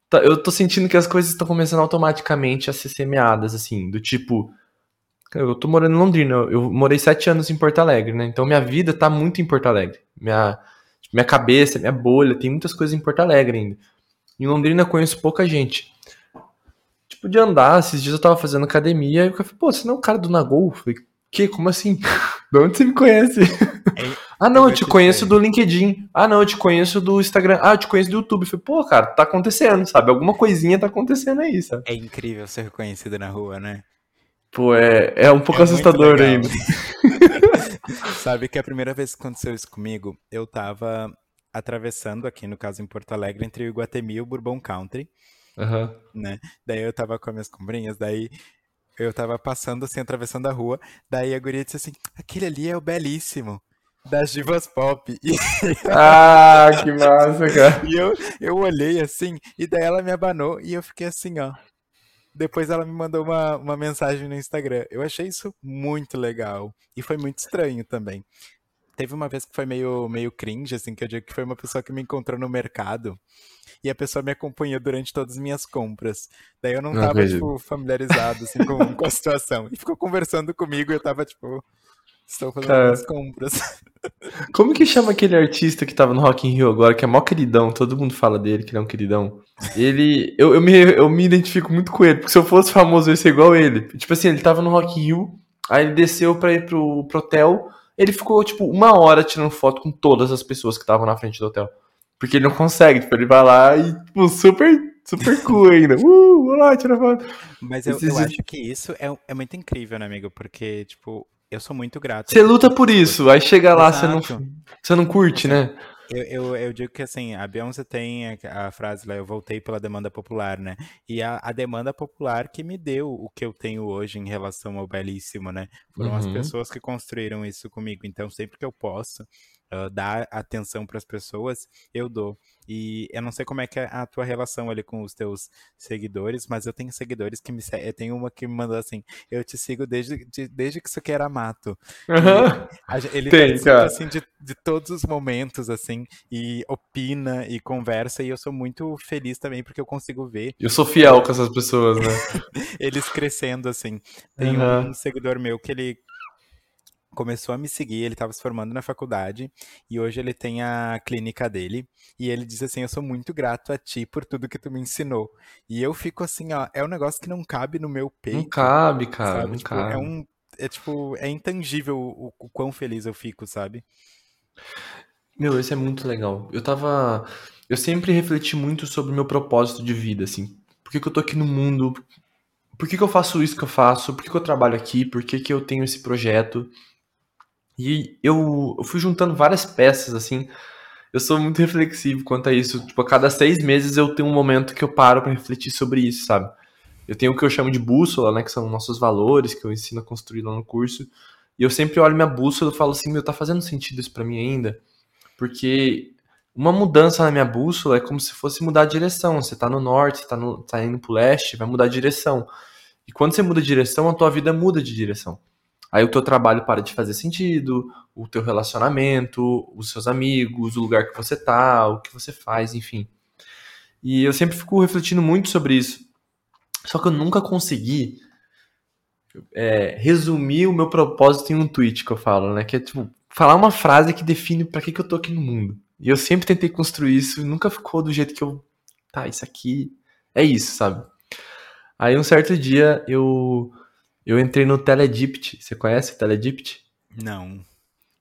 tá, eu tô sentindo que as coisas estão começando automaticamente a ser semeadas, assim, do tipo, Eu tô morando em Londrina, eu morei sete anos em Porto Alegre, né? Então minha vida tá muito em Porto Alegre. Minha, minha cabeça, minha bolha, tem muitas coisas em Porto Alegre ainda. Em Londrina eu conheço pouca gente. Tipo, de andar, esses dias eu tava fazendo academia e eu falei, pô, você não é o cara do Nagol? Eu falei, que? Como assim? de onde você me conhece? É, ah, não, eu te conheço do LinkedIn. Ah, não, eu te conheço do Instagram. Ah, eu te conheço do YouTube. Eu falei, pô, cara, tá acontecendo, sabe? Alguma coisinha tá acontecendo aí, sabe? É incrível ser reconhecido na rua, né? Pô, é, é um pouco é assustador ainda. Sabe que a primeira vez que aconteceu isso comigo, eu tava atravessando aqui, no caso em Porto Alegre, entre o Iguatemi e o Bourbon Country. Uhum. Né? Daí eu tava com as minhas comprinhas, daí eu tava passando assim, atravessando a rua, daí a guria disse assim, aquele ali é o belíssimo das divas pop. E... Ah, que massa, cara. E eu, eu olhei assim, e daí ela me abanou e eu fiquei assim, ó. Depois ela me mandou uma, uma mensagem no Instagram. Eu achei isso muito legal. E foi muito estranho também. Teve uma vez que foi meio, meio cringe, assim, que eu digo que foi uma pessoa que me encontrou no mercado. E a pessoa me acompanhou durante todas as minhas compras. Daí eu não, não tava, tipo, familiarizado, assim, com, com a situação. E ficou conversando comigo e eu tava, tipo, Estou fazendo Cara, as compras. Como que chama aquele artista que tava no Rock in Rio agora, que é mó queridão, todo mundo fala dele, que ele é um queridão. Ele. Eu, eu, me, eu me identifico muito com ele, porque se eu fosse famoso, eu ia ser igual ele. Tipo assim, ele tava no Rock Rio, aí ele desceu pra ir pro, pro hotel, ele ficou, tipo, uma hora tirando foto com todas as pessoas que estavam na frente do hotel. Porque ele não consegue, tipo, ele vai lá e, tipo, super, super cool ainda. Uh, vou lá, tirar foto. Mas eu, eu acho que isso é, é muito incrível, né, amigo? Porque, tipo, eu sou muito grato. Você luta por isso, aí chega lá, você não, você não curte, né? Eu, eu, eu, digo que assim, a Beyoncé tem a, a, frase lá, eu voltei pela demanda popular, né? E a, a, demanda popular que me deu o que eu tenho hoje em relação ao belíssimo, né? Foram uhum. as pessoas que construíram isso comigo. Então, sempre que eu posso, uh, dar atenção para as pessoas, eu dou. E eu não sei como é que é a tua relação ali com os teus seguidores, mas eu tenho seguidores que me seguem. Tenho uma que me mandou assim: Eu te sigo desde, de, desde que isso aqui era mato. Uhum. Ele Tem, participa assim, de, de todos os momentos, assim, e opina e conversa, e eu sou muito feliz também porque eu consigo ver. Eu sou fiel com essas pessoas, né? Eles crescendo, assim. Tem uhum. um seguidor meu que ele começou a me seguir, ele estava se formando na faculdade e hoje ele tem a clínica dele e ele diz assim: "Eu sou muito grato a ti por tudo que tu me ensinou". E eu fico assim, ó, é um negócio que não cabe no meu peito. Não cabe, cara, sabe? não tipo, cabe. É um é tipo, é intangível o, o quão feliz eu fico, sabe? Meu, isso é muito legal. Eu tava eu sempre refleti muito sobre o meu propósito de vida, assim. Por que, que eu tô aqui no mundo? Por que, que eu faço isso que eu faço? Por que, que eu trabalho aqui? Por que, que eu tenho esse projeto? E eu, eu fui juntando várias peças, assim. Eu sou muito reflexivo quanto a isso. Tipo, a cada seis meses eu tenho um momento que eu paro para refletir sobre isso, sabe? Eu tenho o que eu chamo de bússola, né? Que são nossos valores, que eu ensino a construir lá no curso. E eu sempre olho minha bússola e falo assim, meu, tá fazendo sentido isso para mim ainda? Porque uma mudança na minha bússola é como se fosse mudar a direção. Você tá no norte, você tá, no, tá indo pro leste, vai mudar a direção. E quando você muda de direção, a tua vida muda de direção. Aí o teu trabalho para de fazer sentido, o teu relacionamento, os seus amigos, o lugar que você tá, o que você faz, enfim. E eu sempre fico refletindo muito sobre isso. Só que eu nunca consegui é, resumir o meu propósito em um tweet que eu falo, né? Que é tipo, falar uma frase que define para que, que eu tô aqui no mundo. E eu sempre tentei construir isso e nunca ficou do jeito que eu. Tá, isso aqui é isso, sabe? Aí um certo dia eu eu entrei no Teledipt. Você conhece o Teledipt? Não.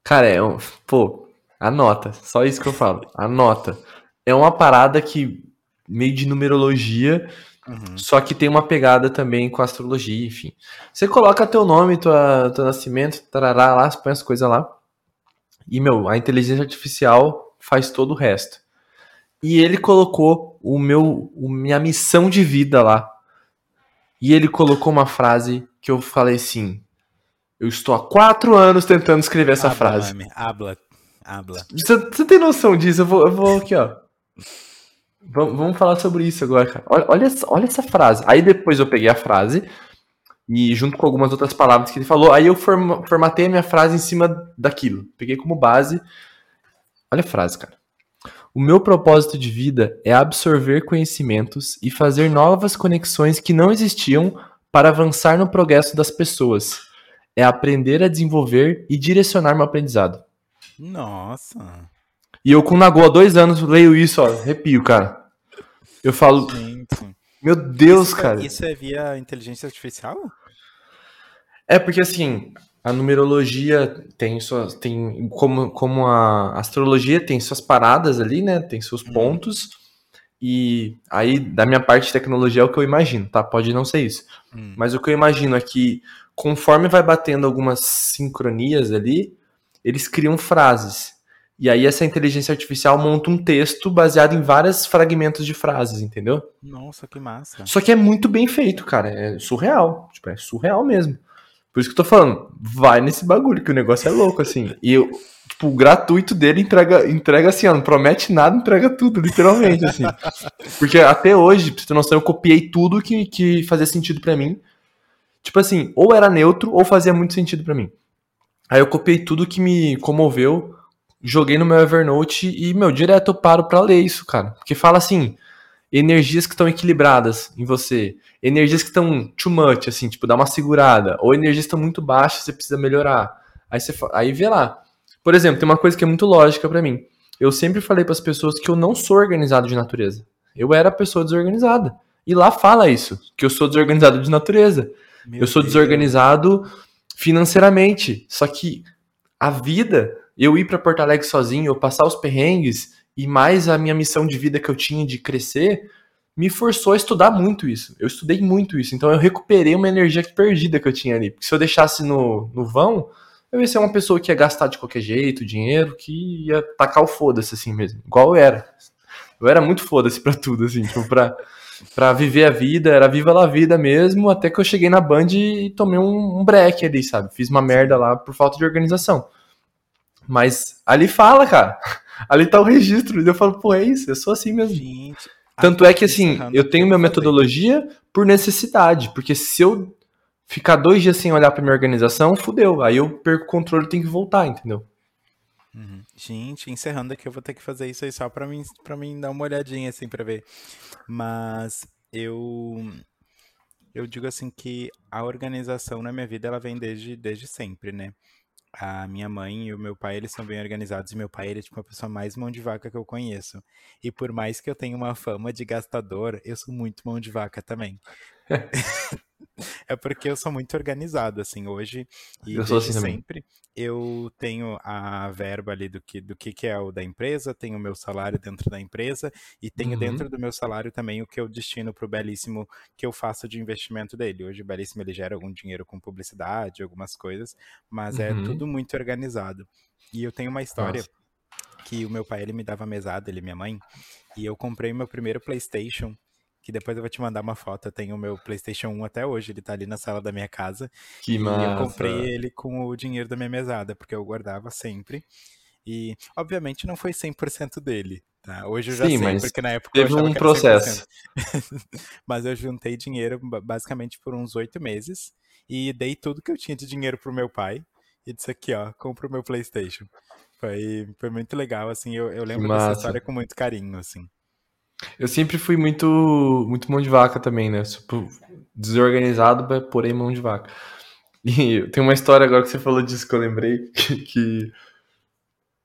Cara, é um. Pô, anota. Só isso que eu falo. Anota. É uma parada que. meio de numerologia. Uhum. Só que tem uma pegada também com astrologia, enfim. Você coloca teu nome, tua, teu nascimento, tarará lá, você põe as coisas lá. E, meu, a inteligência artificial faz todo o resto. E ele colocou o meu, minha missão de vida lá. E ele colocou uma frase que eu falei assim: eu estou há quatro anos tentando escrever essa habla, frase. Mami, habla, habla. Você, você, tem noção disso? Eu vou, eu vou aqui, ó. Vamos, vamos falar sobre isso agora, cara. Olha, olha, olha essa frase. Aí depois eu peguei a frase e junto com algumas outras palavras que ele falou, aí eu formatei a minha frase em cima daquilo. Peguei como base. Olha a frase, cara. O meu propósito de vida é absorver conhecimentos e fazer novas conexões que não existiam para avançar no progresso das pessoas. é aprender a desenvolver e direcionar meu aprendizado. Nossa. E eu com o Nagô há dois anos leio isso, ó, arrepio, cara. Eu falo, Gente. meu Deus, isso, é- cara. Isso é via inteligência artificial? É porque assim, a numerologia tem suas. Tem, como, como a astrologia tem suas paradas ali, né? Tem seus Uhum. pontos. E aí, da minha parte de tecnologia, é o que eu imagino, tá? Pode não ser isso. Hum. Mas o que eu imagino é que, conforme vai batendo algumas sincronias ali, eles criam frases. E aí, essa inteligência artificial monta um texto baseado em vários fragmentos de frases, entendeu? Nossa, que massa. Só que é muito bem feito, cara. É surreal. Tipo, é surreal mesmo. Por isso que eu tô falando, vai nesse bagulho, que o negócio é louco, assim. E eu, tipo, o gratuito dele entrega, entrega assim, ó, não promete nada, entrega tudo, literalmente, assim. Porque até hoje, pra você ter noção, eu copiei tudo que, que fazia sentido pra mim. Tipo assim, ou era neutro, ou fazia muito sentido pra mim. Aí eu copiei tudo que me comoveu, joguei no meu Evernote e, meu, direto eu paro pra ler isso, cara. Porque fala assim, energias que estão equilibradas em você, energias que estão too much, assim, tipo, dá uma segurada, ou energias que estão muito baixas, você precisa melhorar. Aí você aí vê lá. Por exemplo, tem uma coisa que é muito lógica pra mim. Eu sempre falei pras pessoas que eu não sou organizado de natureza. Eu era pessoa desorganizada. E lá fala isso, que eu sou desorganizado de natureza. Meu eu sou Deus. desorganizado financeiramente. Só que a vida, eu ir pra Porto Alegre sozinho, eu passar os perrengues e mais a minha missão de vida que eu tinha de crescer, me forçou a estudar muito isso. Eu estudei muito isso. Então eu recuperei uma energia perdida que eu tinha ali. Porque se eu deixasse no, no vão, eu ia ser uma pessoa que ia gastar de qualquer jeito dinheiro, que ia tacar o foda-se assim mesmo. Igual eu era. Eu era muito foda-se pra tudo, assim, tipo, pra, pra viver a vida, era viva la vida mesmo, até que eu cheguei na Band e tomei um, um break ali, sabe? Fiz uma merda lá por falta de organização. Mas ali fala, cara. Ali tá o registro. E eu falo, pô, é isso, eu sou assim mesmo. Gente. Tanto é que, assim, eu tenho minha metodologia por necessidade. Porque se eu ficar dois dias sem olhar pra minha organização, fudeu. Aí eu perco o controle e tenho que voltar, entendeu? Uhum. Gente, encerrando aqui, eu vou ter que fazer isso aí só pra mim, pra mim dar uma olhadinha assim pra ver. Mas eu eu digo assim que a organização na minha vida ela vem desde, desde sempre, né? A minha mãe e o meu pai, eles são bem organizados e meu pai, ele é tipo a pessoa mais mão de vaca que eu conheço. E por mais que eu tenha uma fama de gastador, eu sou muito mão de vaca também. É porque eu sou muito organizado, assim, hoje e Eu sou assim também. sempre. Eu tenho a verba ali do que, do que, que é o da empresa, tenho o meu salário dentro da empresa e tenho Uhum. dentro do meu salário também o que eu destino para o Belíssimo que eu faço de investimento dele. Hoje o Belíssimo ele gera algum dinheiro com publicidade, algumas coisas, mas é Uhum. tudo muito organizado. E eu tenho uma história Nossa. que o meu pai ele me dava mesada, ele e minha mãe, e eu comprei meu primeiro PlayStation, que depois eu vou te mandar uma foto. Eu tenho o meu PlayStation 1 até hoje, ele tá ali na sala da minha casa. Que e massa. eu comprei ele com o dinheiro da minha mesada, porque eu guardava sempre. E, obviamente, não foi 100% dele, tá? Hoje eu já Sim, sei, porque na época eu Teve achava um que era 100%. processo. Mas eu juntei dinheiro ba- basicamente por uns oito meses e dei tudo que eu tinha de dinheiro pro meu pai e disse aqui, ó, compra o meu PlayStation. Foi, foi muito legal, assim, eu, eu lembro dessa história com muito carinho, assim. Eu sempre fui muito, muito mão de vaca também, né? Tipo, desorganizado, porém mão de vaca. E tem uma história agora que você falou disso que eu lembrei, que, que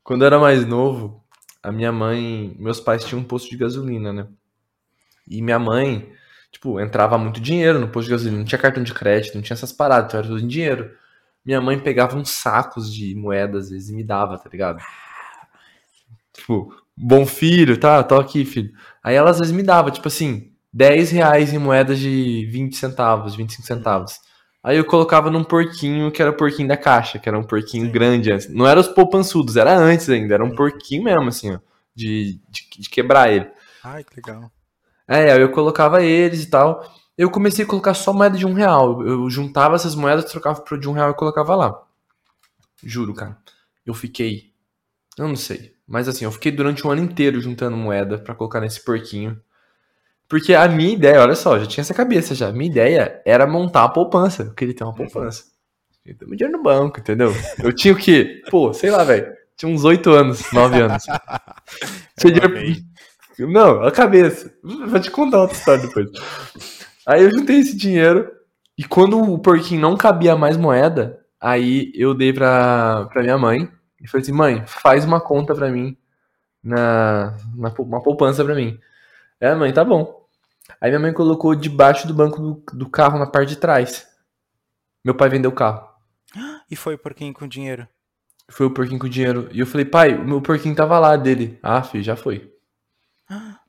quando eu era mais novo, a minha mãe, meus pais tinham um posto de gasolina, né? E minha mãe, tipo, entrava muito dinheiro no posto de gasolina, não tinha cartão de crédito, não tinha essas paradas, então era tudo em dinheiro. Minha mãe pegava uns sacos de moedas, às vezes, e me dava, tá ligado? Tipo, bom filho, tá? Tô aqui, filho. Aí ela às vezes me dava, tipo assim, 10 reais em moedas de 20 centavos, 25 centavos. Aí eu colocava num porquinho que era o porquinho da caixa, que era um porquinho Sim. grande antes. Não era os poupançudos, era antes ainda, era um porquinho mesmo, assim, ó, de, de, de quebrar ele. Ai, que legal. É, aí eu colocava eles e tal. Eu comecei a colocar só moeda de um real. Eu juntava essas moedas, trocava pro de um real e colocava lá. Juro, cara. Eu fiquei. Eu não sei. Mas assim, eu fiquei durante um ano inteiro juntando moeda pra colocar nesse porquinho. Porque a minha ideia, olha só, já tinha essa cabeça já. A minha ideia era montar uma poupança. Eu queria ter uma poupança. Eu tenho dinheiro no banco, entendeu? Eu tinha o quê? Pô, sei lá, velho. Tinha uns 8 anos, 9 anos. Tinha dinheiro- não, a cabeça. Vou te contar outra história depois. Aí eu juntei esse dinheiro e quando o porquinho não cabia mais moeda, Aí eu dei pra, pra minha mãe e falei assim, mãe, faz uma conta pra mim na, na uma poupança pra mim. É, mãe, tá bom. Aí minha mãe colocou debaixo do banco do, do carro na parte de trás. Meu pai vendeu o carro. E foi o porquinho com dinheiro. Foi o porquinho com dinheiro. E eu falei, pai, o meu porquinho tava lá dele. Ah, filho, já foi.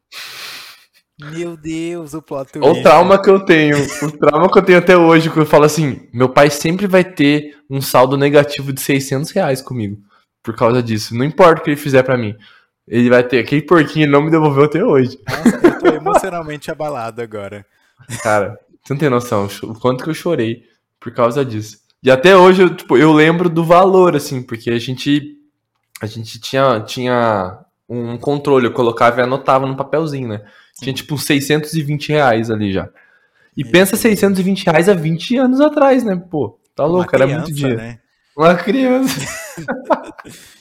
Meu Deus, o plot Olha o trauma que eu tenho. O trauma que eu tenho até hoje, que eu falo assim, meu pai sempre vai ter um saldo negativo de 600 reais comigo. Por causa disso. Não importa o que ele fizer para mim. Ele vai ter. Aquele porquinho ele não me devolveu até hoje. Nossa, eu tô emocionalmente abalado agora. Cara, você não tem noção o quanto que eu chorei por causa disso. E até hoje, eu, tipo, eu lembro do valor, assim, porque a gente. A gente tinha, tinha um controle, eu colocava e anotava no papelzinho, né? Sim. Tinha tipo uns 620 reais ali já. E Meu pensa Deus. 620 reais há 20 anos atrás, né? Pô, tá louco, criança, era muito dinheiro. Né? Uma criança.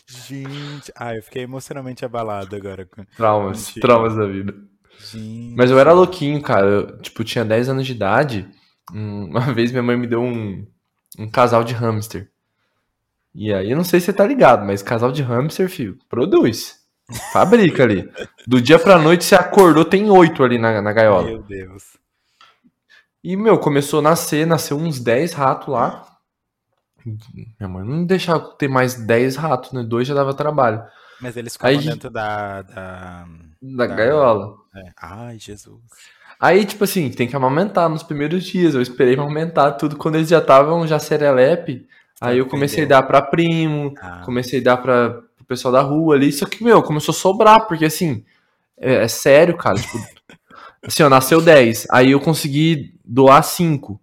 Gente, ah, eu fiquei emocionalmente abalado agora. Traumas, Mentira. traumas da vida. Gente. Mas eu era louquinho, cara. Eu, tipo, tinha 10 anos de idade. Uma vez minha mãe me deu um, um casal de hamster. E aí, eu não sei se você tá ligado, mas casal de hamster, filho, produz. Fabrica ali. Do dia pra noite você acordou, tem oito ali na, na gaiola. Meu Deus. E, meu, começou a nascer, nasceu uns 10 ratos lá. Minha mãe não deixava ter mais 10 ratos, né? Dois já dava trabalho. Mas eles ficavam Aí, dentro da. Da, da, da gaiola. É. Ai, Jesus. Aí, tipo assim, tem que amamentar nos primeiros dias. Eu esperei amamentar tudo quando eles já estavam já serelepe. Aí eu comecei a dar pra primo, ah. comecei a dar pra pro pessoal da rua ali. Só que, meu, começou a sobrar, porque assim, é, é sério, cara. Tipo, assim, ó, nasceu 10. Aí eu consegui doar 5.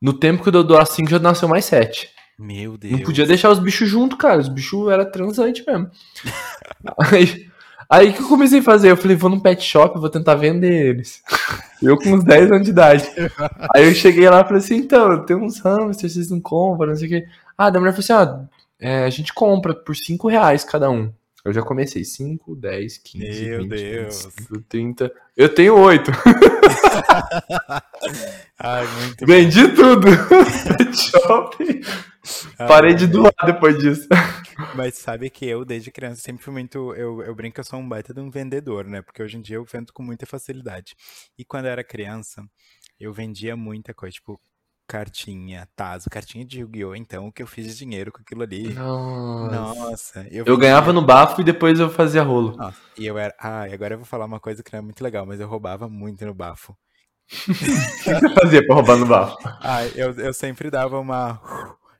No tempo que eu doar 5, já nasceu mais 7. Meu Deus. Não podia deixar os bichos junto, cara. Os bichos eram transantes mesmo. aí, aí que eu comecei a fazer? Eu falei, vou num pet shop, vou tentar vender eles. Eu com uns 10 anos de idade. Aí eu cheguei lá e falei assim, então, tem uns hamsters, vocês não compram, não sei o quê. Ah, da mulher falou assim, ó, é, a gente compra por 5 reais cada um. Eu já comecei 5, 10, 15, Meu 20, Deus. 25, 30. Eu tenho 8. Ai, muito Vendi bom. tudo. Shopping. Parei de doar depois disso. Mas sabe que eu, desde criança, sempre fui muito. Eu, eu brinco que eu sou um baita de um vendedor, né? Porque hoje em dia eu vendo com muita facilidade. E quando eu era criança, eu vendia muita coisa. Tipo, cartinha, Tazo, cartinha de Yu-Gi-Oh! Então, que eu fiz dinheiro com aquilo ali. Nossa. Nossa eu, eu ganhava no bafo e depois eu fazia rolo. Nossa, e eu era. Ah, e agora eu vou falar uma coisa que não é muito legal, mas eu roubava muito no bafo. o que você fazia pra roubar no bafo? Ah, eu, eu sempre dava uma.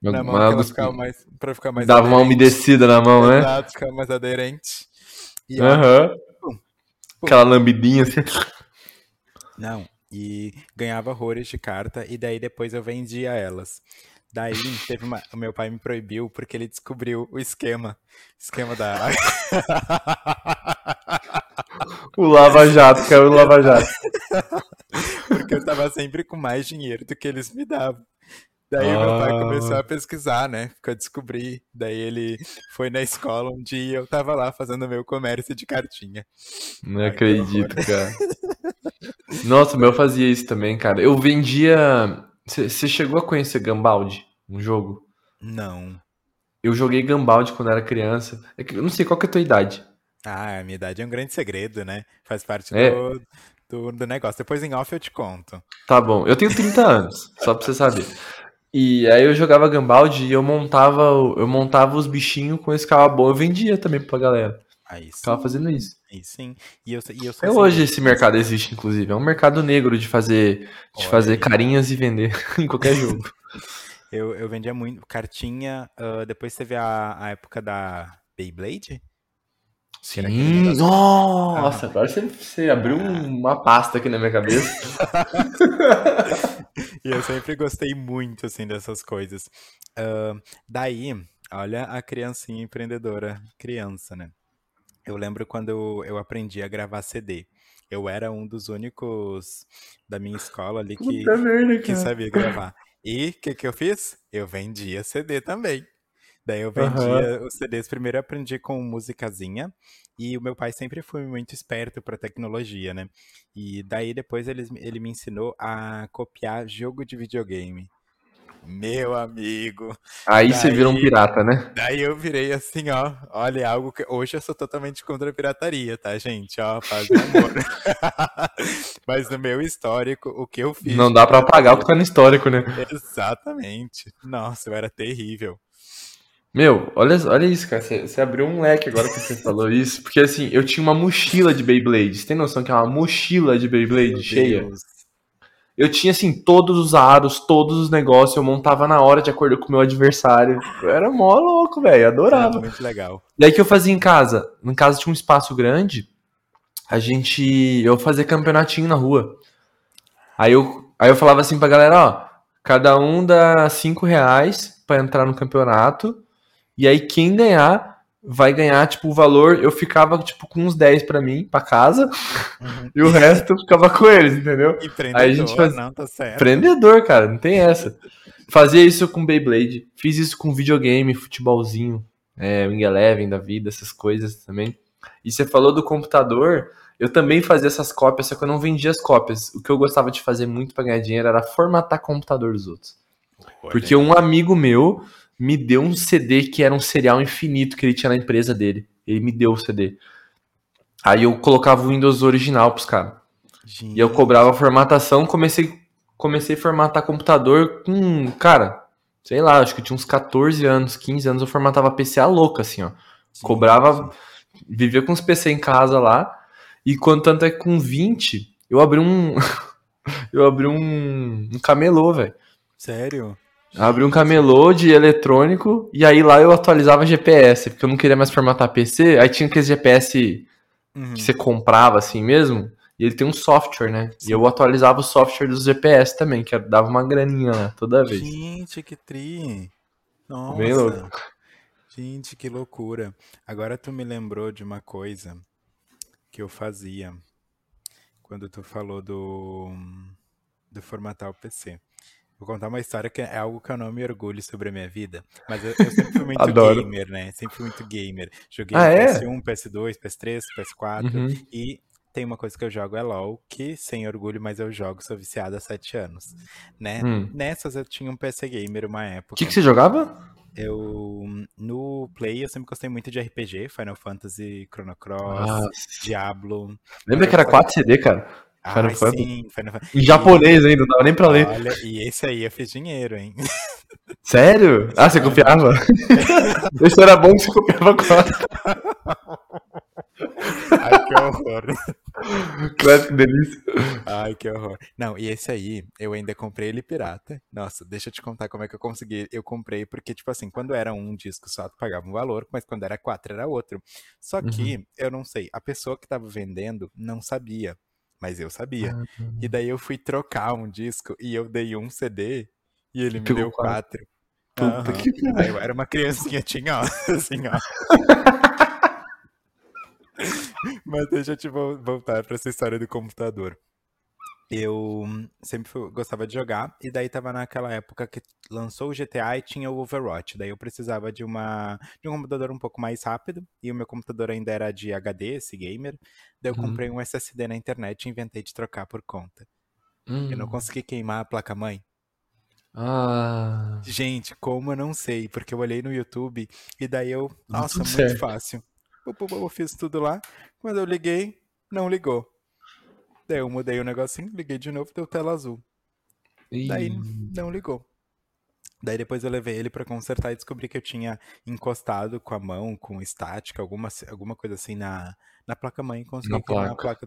Na mão, pra ficar mais, pra ficar mais Dava aderente. uma umedecida na mão, né? Exato, ficar mais aderente. Aham. Uhum. Aquela lambidinha assim. Não, e ganhava horrores de carta e daí depois eu vendia elas. Daí teve uma, o meu pai me proibiu porque ele descobriu o esquema, esquema da O Lava Jato, caiu o Lava Jato. porque eu tava sempre com mais dinheiro do que eles me davam. Daí ah. meu pai começou a pesquisar, né? Ficou a descobrir. Daí ele foi na escola um dia e eu tava lá fazendo meu comércio de cartinha. Não Ai, acredito, cara. Nossa, meu fazia isso também, cara. Eu vendia. Você chegou a conhecer Gambaldi? Um jogo? Não. Eu joguei Gambaldi quando era criança. É eu não sei qual que é a tua idade. Ah, a minha idade é um grande segredo, né? Faz parte é. do, do, do, negócio. Depois em off eu te conto. Tá bom. Eu tenho 30 anos, só pra você saber. E aí eu jogava Gambaldi e eu montava, eu montava os bichinhos com esse carro bom. Eu vendia também pra galera. Aí sim. Tava fazendo isso. Aí sim. E eu, e eu Até hoje esse mercado existe, inclusive. É um mercado negro de fazer, de fazer carinhas e vender em qualquer jogo. eu, eu vendia muito cartinha. Uh, depois teve a, a época da Beyblade. Sim, nossa, ah. agora você, você abriu uma pasta aqui na minha cabeça. e eu sempre gostei muito, assim, dessas coisas. Uh, daí, olha a criancinha empreendedora, criança, né? Eu lembro quando eu, eu aprendi a gravar CD. Eu era um dos únicos da minha escola ali que, merda, que sabia gravar. E o que, que eu fiz? Eu vendia CD também. Daí eu vendia uhum. os CDs. Primeiro eu aprendi com musicazinha. E o meu pai sempre foi muito esperto para tecnologia, né? E daí depois ele, ele me ensinou a copiar jogo de videogame. Meu amigo. Aí daí, você vira um pirata, né? Daí eu virei assim, ó. Olha, é algo que. Hoje eu sou totalmente contra a pirataria, tá, gente? Ó, faz amor. Mas no meu histórico, o que eu fiz. Não dá para apagar o que tá no histórico, né? Exatamente. Nossa, eu era terrível. Meu, olha, olha isso, cara. Você, você abriu um leque agora que você falou isso. Porque assim, eu tinha uma mochila de Beyblade. Você tem noção que é uma mochila de Beyblade Meu cheia? Deus. Eu tinha, assim, todos os aros, todos os negócios. Eu montava na hora de acordo com o meu adversário. Eu era mó louco, velho. Adorava. muito legal. E aí que eu fazia em casa? Em casa tinha um espaço grande. A gente. Eu fazia campeonatinho na rua. Aí eu, aí eu falava assim pra galera: ó, cada um dá cinco reais pra entrar no campeonato. E aí quem ganhar vai ganhar, tipo, o valor. Eu ficava, tipo, com uns 10 para mim, para casa, uhum. e o resto eu ficava com eles, entendeu? Empreendedor, aí a gente faz... não, tá certo. Empreendedor, cara, não tem essa. Fazia isso com Beyblade, fiz isso com videogame, futebolzinho, é, Wing Eleven da vida, essas coisas também. E você falou do computador, eu também fazia essas cópias, só que eu não vendia as cópias. O que eu gostava de fazer muito para ganhar dinheiro era formatar computador dos outros. Porque um amigo meu me deu um CD que era um serial infinito que ele tinha na empresa dele. Ele me deu o CD. Aí eu colocava o Windows original pros caras. E eu cobrava a formatação, comecei, comecei a formatar computador com, cara, sei lá, acho que tinha uns 14 anos, 15 anos, eu formatava PC a louca, assim, ó. Sim, Cobrava, sim. vivia com os PC em casa lá, e quando tanto é com 20, eu abri um. eu abri um, um camelô, velho. Sério? Abri um camelô de eletrônico e aí lá eu atualizava GPS, porque eu não queria mais formatar PC. Aí tinha aqueles GPS uhum. que você comprava assim mesmo. E ele tem um software, né? Sim. E eu atualizava o software dos GPS também, que dava uma graninha lá toda vez. Gente, que tri! Nossa! Bem louco. Gente, que loucura. Agora tu me lembrou de uma coisa que eu fazia quando tu falou do, do formatar o PC. Vou contar uma história que é algo que eu não me orgulho sobre a minha vida. Mas eu, eu sempre fui muito gamer, né? Sempre fui muito gamer. Joguei ah, PS1, é? PS2, PS3, PS4. Uhum. E tem uma coisa que eu jogo é LOL, que sem orgulho, mas eu jogo, sou viciado há sete anos. Né? Hum. Nessas eu tinha um PC Gamer uma época. O que, que você jogava? Eu, no Play, eu sempre gostei muito de RPG, Final Fantasy, Chrono Cross, ah, Diablo. Lembra que era 4 CD, cara? Final Fantasy. Sim, Final Fantasy. Em japonês ainda, não dava nem pra ler. Olha, e esse aí eu fiz dinheiro, hein? Sério? Ah, você copiava? esse era bom que você copiava quatro. Ai, que horror. Claro, que delícia. Ai, que horror. Não, e esse aí, eu ainda comprei ele pirata. Nossa, deixa eu te contar como é que eu consegui. Eu comprei porque, tipo assim, quando era um disco só, tu pagava um valor, mas quando era quatro era outro. Só que, uhum. eu não sei, a pessoa que tava vendendo não sabia mas eu sabia. Ah, e daí eu fui trocar um disco e eu dei um CD e ele me deu quatro. Puta uhum. que Aí eu era uma criancinha, tinha, ó, assim, ó. Mas deixa eu te voltar para essa história do computador eu sempre fui, gostava de jogar, e daí tava naquela época que lançou o GTA e tinha o Overwatch. Daí eu precisava de uma de um computador um pouco mais rápido, e o meu computador ainda era de HD, esse gamer. Daí eu uhum. comprei um SSD na internet e inventei de trocar por conta. Uhum. Eu não hum. consegui queimar a placa-mãe. Ah. Gente, como eu não sei, porque eu olhei no YouTube e daí eu. Nossa, muito certo. fácil. Eu fiz tudo lá. Quando eu liguei, não ligou. Daí eu mudei o negocinho, liguei de novo, deu tela azul. Ih. Daí não ligou. Daí depois eu levei ele para consertar e descobri que eu tinha encostado com a mão, com estática, alguma, alguma coisa assim na, na placa-mãe consegui na placa. a placa,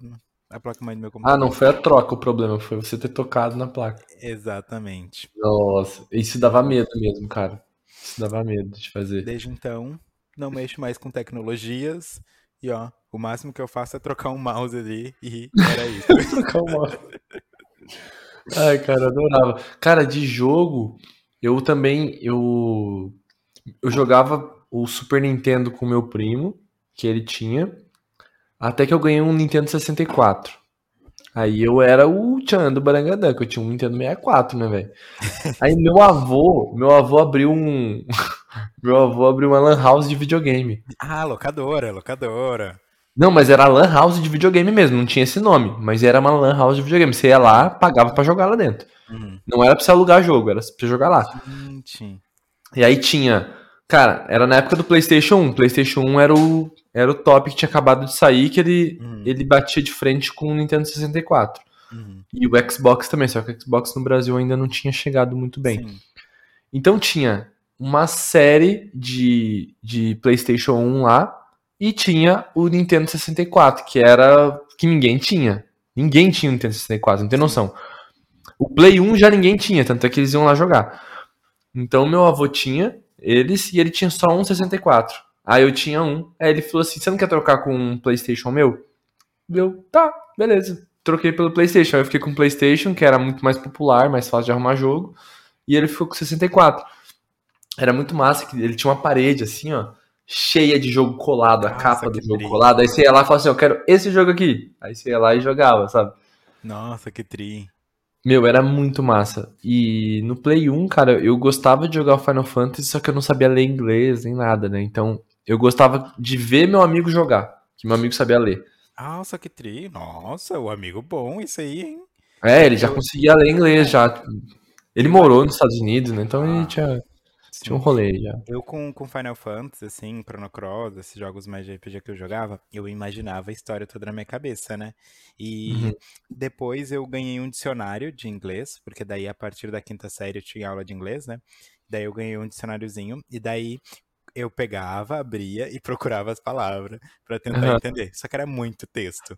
a placa-mãe do meu computador. Ah, não foi a troca o problema, foi você ter tocado na placa. Exatamente. Nossa, isso dava medo mesmo, cara. Isso dava medo de fazer. Desde então, não mexo mais com tecnologias e ó, o máximo que eu faço é trocar um mouse ali e era isso. trocar um mouse. Ai, cara, adorava. Cara, de jogo, eu também eu eu jogava o Super Nintendo com meu primo, que ele tinha, até que eu ganhei um Nintendo 64. Aí eu era o Tchan do Barangadã, que eu tinha um Nintendo 64, né, velho? Aí meu avô, meu avô abriu um meu avô abriu uma lan house de videogame. Ah, locadora, locadora. Não, mas era lan house de videogame mesmo, não tinha esse nome, mas era uma lan house de videogame. Você ia lá, pagava para jogar lá dentro. Uhum. Não era pra você alugar jogo, era pra você jogar lá. Gente. E aí tinha. Cara, era na época do PlayStation 1. PlayStation 1 era o, era o top que tinha acabado de sair, que ele, uhum. ele batia de frente com o Nintendo 64. Uhum. E o Xbox também, só que o Xbox no Brasil ainda não tinha chegado muito bem. Sim. Então tinha uma série de, de PlayStation 1 lá e tinha o Nintendo 64, que era que ninguém tinha. Ninguém tinha o Nintendo 64, não tem noção. O Play 1 já ninguém tinha, tanto é que eles iam lá jogar. Então meu avô tinha eles e ele tinha só um 64. Aí eu tinha um. Aí ele falou assim: Você não quer trocar com um PlayStation meu? Eu, tá, beleza. Troquei pelo PlayStation. Aí eu fiquei com o PlayStation, que era muito mais popular, mais fácil de arrumar jogo. E ele ficou com 64. Era muito massa, que ele tinha uma parede assim, ó, cheia de jogo colado, a Nossa, capa do jogo tri. colado. Aí você ia lá e falava assim: Eu quero esse jogo aqui. Aí você ia lá e jogava, sabe? Nossa, que tri. Meu, era muito massa. E no Play 1, cara, eu gostava de jogar o Final Fantasy, só que eu não sabia ler inglês nem nada, né? Então, eu gostava de ver meu amigo jogar, que meu amigo sabia ler. Nossa, que tri. Nossa, o amigo bom, isso aí, hein? É, ele já conseguia ler inglês já. Ele morou nos Estados Unidos, né? Então ele ah. Tinha tinha um rolê já. Eu com, com Final Fantasy, assim, Chrono Cross, esses jogos mais de RPG que eu jogava, eu imaginava a história toda na minha cabeça, né? E uhum. depois eu ganhei um dicionário de inglês, porque daí a partir da quinta série eu tinha aula de inglês, né? Daí eu ganhei um dicionáriozinho, e daí eu pegava, abria e procurava as palavras para tentar uhum. entender. Só que era muito texto.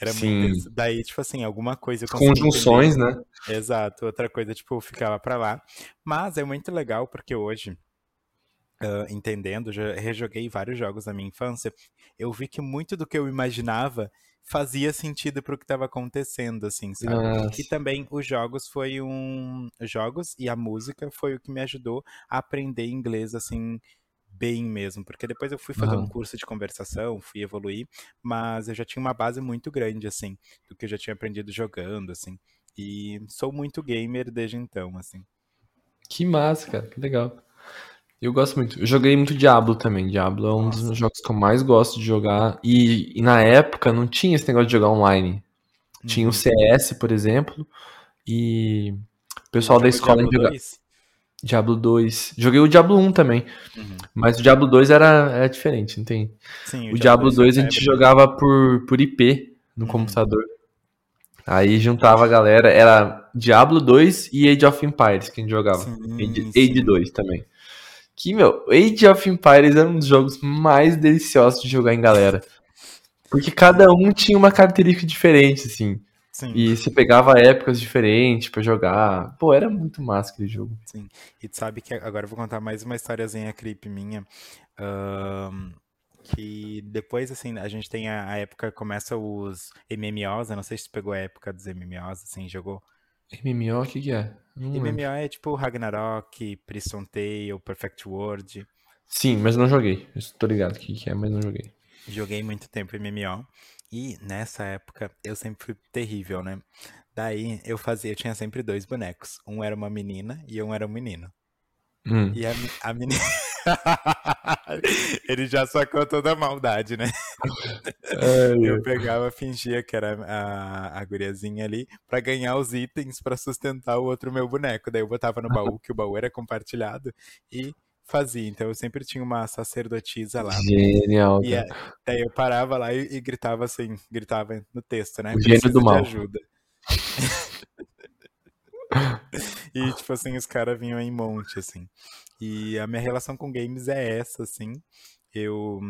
Era Sim. muito. Daí, tipo assim, alguma coisa. Conjunções, entender. né? Exato. Outra coisa, tipo, ficava pra lá. Mas é muito legal porque hoje. Uh, entendendo, já rejoguei vários jogos da minha infância, eu vi que muito do que eu imaginava fazia sentido pro que estava acontecendo, assim, sabe? Nossa. E também os jogos foi um. Os jogos e a música foi o que me ajudou a aprender inglês, assim, bem mesmo, porque depois eu fui fazer uhum. um curso de conversação, fui evoluir, mas eu já tinha uma base muito grande, assim, do que eu já tinha aprendido jogando, assim. E sou muito gamer desde então, assim. Que massa, cara, que legal. Eu gosto muito. Eu joguei muito Diablo também. Diablo é um Nossa. dos jogos que eu mais gosto de jogar. E, e, na época não tinha esse negócio de jogar online. Tinha o uhum. CS, por exemplo, e o pessoal da escola jogava. Diablo 2. Joguei o Diablo 1 também. Uhum. Mas o Diablo 2 era, era diferente, não tem? Sim, o, o Diablo 2 a gente é jogava por, por IP no uhum. computador. Aí juntava a galera, era Diablo 2 e Age of Empires que a gente jogava. Sim, Age, sim. Age 2 também. Que, meu, Age of Empires era um dos jogos mais deliciosos de jogar em galera. Porque cada um tinha uma característica diferente, assim. Sim. E você pegava épocas diferentes para jogar. Pô, era muito massa aquele jogo. Sim. E tu sabe que agora eu vou contar mais uma historiazinha creep minha. Um, que depois, assim, a gente tem a, a, época, começa os MMOs. Eu não sei se tu pegou a época dos MMOs, assim, jogou. MMO, o que, que é? Não MMO é tipo Ragnarok, Prison Tale, Perfect World. Sim, mas não joguei. Estou ligado o que, que é, mas não joguei. Joguei muito tempo MMO. E nessa época eu sempre fui terrível, né? Daí eu fazia, eu tinha sempre dois bonecos. Um era uma menina e um era um menino. Hum. E a, a menina. Ele já sacou toda a maldade, né? eu pegava, fingia que era a, a guriazinha ali para ganhar os itens para sustentar o outro meu boneco. Daí eu botava no baú, que o baú era compartilhado, e fazia. Então eu sempre tinha uma sacerdotisa lá. Genial. E aí eu parava lá e, e, gritava assim, gritava no texto, né? O gênio do mal. ajuda. e tipo assim, os caras vinham em monte, assim. E a minha relação com games é essa, assim. Eu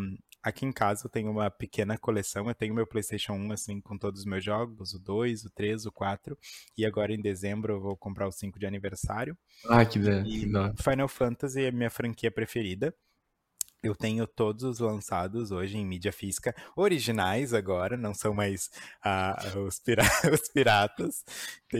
Aqui em casa eu tenho uma pequena coleção. Eu tenho meu PlayStation 1, assim, com todos os meus jogos: o 2, o 3, o 4. E agora em dezembro eu vou comprar o 5 de aniversário. Ah, que bem. Final Fantasy é minha franquia preferida. Eu tenho todos os lançados hoje em mídia física, originais agora, não são mais ah, os, pira os, piratas.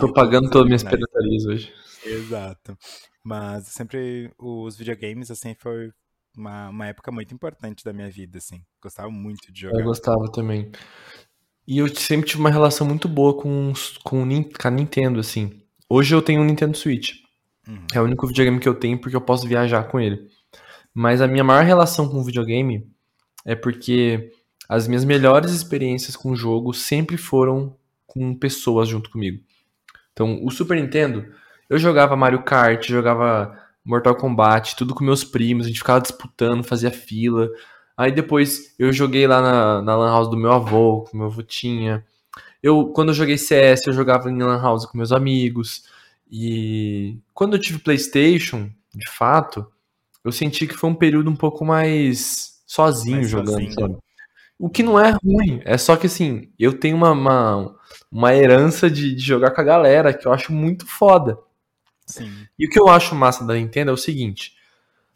Tô pagando todas as minhas piratarias hoje. Exato. Mas sempre os videogames, assim, foi, uma, uma época muito importante da minha vida, assim. Gostava muito de jogar. Eu gostava também. E eu sempre tive uma relação muito boa com, com, com a Nintendo, assim. Hoje eu tenho um Nintendo Switch. Uhum. É o único videogame que eu tenho porque eu posso viajar com ele. Mas a minha maior relação com o videogame é porque as minhas melhores experiências com o jogo sempre foram com pessoas junto comigo. Então, o Super Nintendo, eu jogava Mario Kart, jogava Mortal Kombat, tudo com meus primos, a gente ficava disputando, fazia fila. Aí depois eu joguei lá na, na Lan House do meu avô, que meu avô tinha. Eu, quando eu joguei CS, eu jogava em Lan House com meus amigos. E quando eu tive PlayStation, de fato, eu senti que foi um período um pouco mais sozinho mais jogando, sozinho. sabe? O que não é ruim, é só que assim, eu tenho uma, uma, uma herança de, de jogar com a galera que eu acho muito foda. Sim. E o que eu acho massa da Nintendo é o seguinte: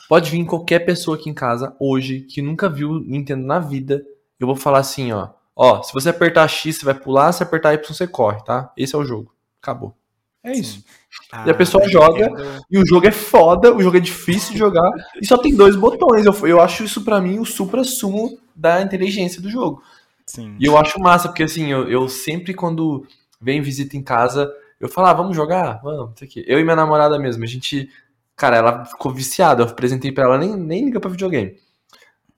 pode vir qualquer pessoa aqui em casa hoje que nunca viu Nintendo na vida. Eu vou falar assim, ó. Ó, se você apertar X, você vai pular, se apertar Y, você corre, tá? Esse é o jogo. Acabou. É isso. Ah, e a pessoa joga, e o jogo é foda, o jogo é difícil de jogar, e só tem dois botões. Eu, eu acho isso para mim o supra-sumo da inteligência do jogo. Sim. E eu acho massa, porque assim, eu, eu sempre quando vem visita em casa, eu falo, ah, vamos jogar? Vamos, isso aqui. Eu e minha namorada mesmo, a gente. Cara, ela ficou viciada. Eu apresentei pra ela, nem, nem liga pra videogame.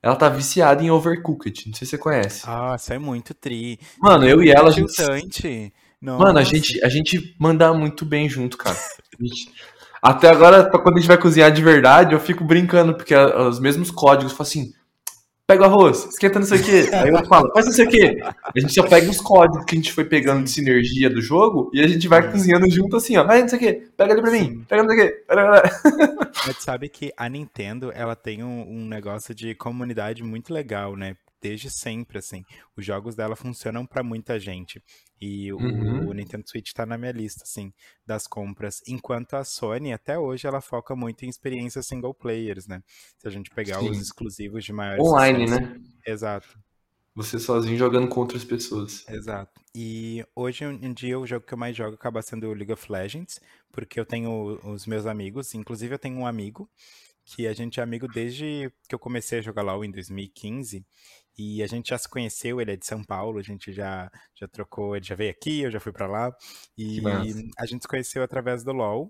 Ela tá viciada em Overcooked. Não sei se você conhece. Ah, isso é muito tri. Mano, eu e ela. A gente... Mano, a gente, a gente manda muito bem junto, cara. Até agora, quando a gente vai cozinhar de verdade, eu fico brincando, porque os mesmos códigos, eu falo assim, pega o arroz, esquenta não sei o quê. Aí eu falo, faz não sei o quê. A gente só pega os códigos que a gente foi pegando de sinergia do jogo e a gente vai cozinhando junto assim, ó. Vai não sei o quê, pega ali pra mim, pega não sei o quê. Mas sabe que a Nintendo, ela tem um, um negócio de comunidade muito legal, né? Desde sempre, assim. Os jogos dela funcionam para muita gente. E uhum. o, o, Nintendo Switch tá na minha lista, assim, das compras. Enquanto a Sony, até hoje, ela foca muito em experiências single players, né? Se a gente pegar Sim. os exclusivos de maior Online, né? Exato. Você sozinho jogando com outras pessoas. Exato. E hoje em dia o jogo que eu mais jogo acaba sendo o League of Legends, porque eu tenho os meus amigos, inclusive eu tenho um amigo que a gente é amigo desde que eu comecei a jogar LoL em 2015. E a gente já se conheceu, ele é de São Paulo, a gente já, já trocou, ele já veio aqui, eu já fui para lá. E a gente se conheceu através do LoL.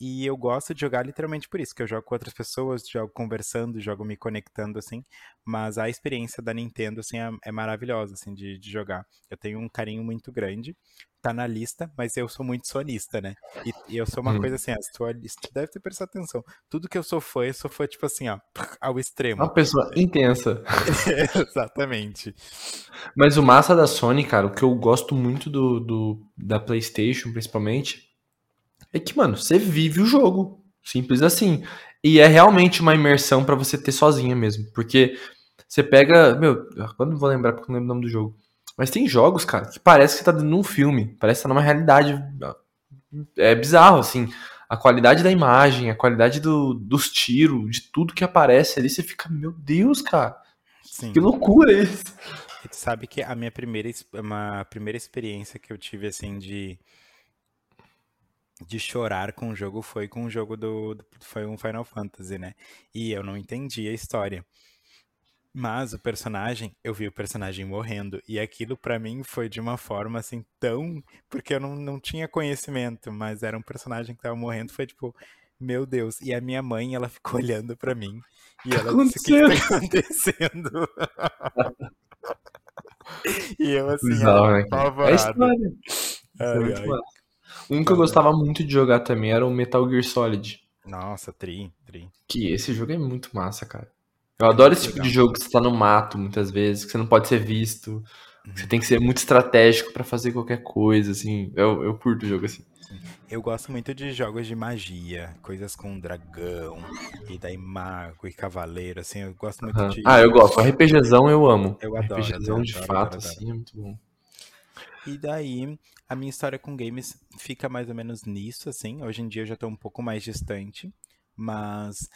E eu gosto de jogar literalmente por isso, que eu jogo com outras pessoas, jogo conversando, jogo me conectando, assim. Mas a experiência da Nintendo, assim, é, é maravilhosa, assim, de, de, jogar. Eu tenho um carinho muito grande. Tá na lista, mas eu sou muito sonista, né? E, e eu sou uma hum. coisa assim, ó, se tu, tu deve ter prestado atenção. Tudo que eu sou fã, eu sou fã, tipo assim, ó, ao extremo. Uma pessoa intensa. Exatamente. Mas o massa da Sony, cara, o que eu gosto muito do, do da PlayStation, principalmente, é que, mano, você vive o jogo. Simples assim. E é realmente uma imersão para você ter sozinha mesmo. Porque você pega. Meu, quando vou lembrar porque não lembro o nome do jogo. Mas tem jogos, cara, que parece que você tá dentro de um filme. Parece que tá numa realidade. É bizarro, assim. A qualidade da imagem, a qualidade do, dos tiros, de tudo que aparece ali, você fica, meu Deus, cara. Sim. Que loucura isso. E tu sabe que a minha primeira, uma primeira experiência que eu tive, assim, de de chorar com o jogo foi com o jogo do, do, foi um Final Fantasy, né? E eu não entendi a história. Mas o personagem, eu vi o personagem morrendo e aquilo para mim foi de uma forma assim tão, porque eu não, não tinha conhecimento, mas era um personagem que tava morrendo, foi tipo, meu Deus. E a minha mãe, ela ficou olhando para mim e ela disse: "O que tá acontecendo?" e eu assim, Bizarro, né? É história. Ai, é ai. Um que eu gostava muito de jogar também era o Metal Gear Solid. Nossa, tri, tri. Que esse jogo é muito massa, cara. Eu adoro esse tipo de jogo que você tá no mato muitas vezes, que você não pode ser visto. Uhum. Você tem que ser muito estratégico para fazer qualquer coisa, assim. Eu, eu curto o jogo assim. Eu gosto muito de jogos de magia, coisas com dragão, e daí mago e cavaleiro, assim, eu gosto muito uhum. de. Ah, eu gosto. RPGzão eu amo. Eu adoro. RPGzão de adoro, fato, adoro, assim, é muito bom. E daí, a minha história com games fica mais ou menos nisso, assim. Hoje em dia eu já tô um pouco mais distante, mas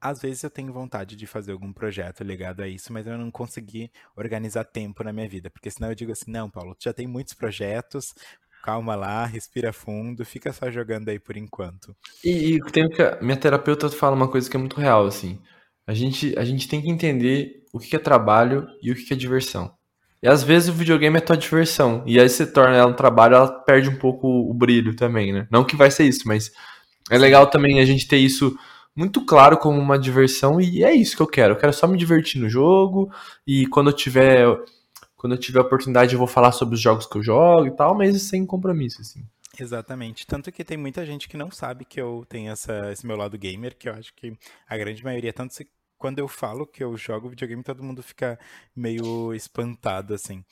às vezes eu tenho vontade de fazer algum projeto ligado a isso, mas eu não consegui organizar tempo na minha vida, porque senão eu digo assim, não, Paulo, tu já tem muitos projetos, calma lá, respira fundo, fica só jogando aí por enquanto. E, e tenho que minha terapeuta fala uma coisa que é muito real assim. A gente a gente tem que entender o que é trabalho e o que é diversão. E às vezes o videogame é tua diversão. E aí você torna ela um trabalho, ela perde um pouco o brilho também, né? Não que vai ser isso, mas é legal também a gente ter isso muito claro como uma diversão e é isso que eu quero. Eu quero só me divertir no jogo e quando eu tiver quando eu tiver oportunidade eu vou falar sobre os jogos que eu jogo e tal, mas sem compromisso assim. Exatamente. Tanto que tem muita gente que não sabe que eu tenho essa, esse meu lado gamer, que eu acho que a grande maioria, tanto se, quando eu falo que eu jogo videogame, todo mundo fica meio espantado, assim.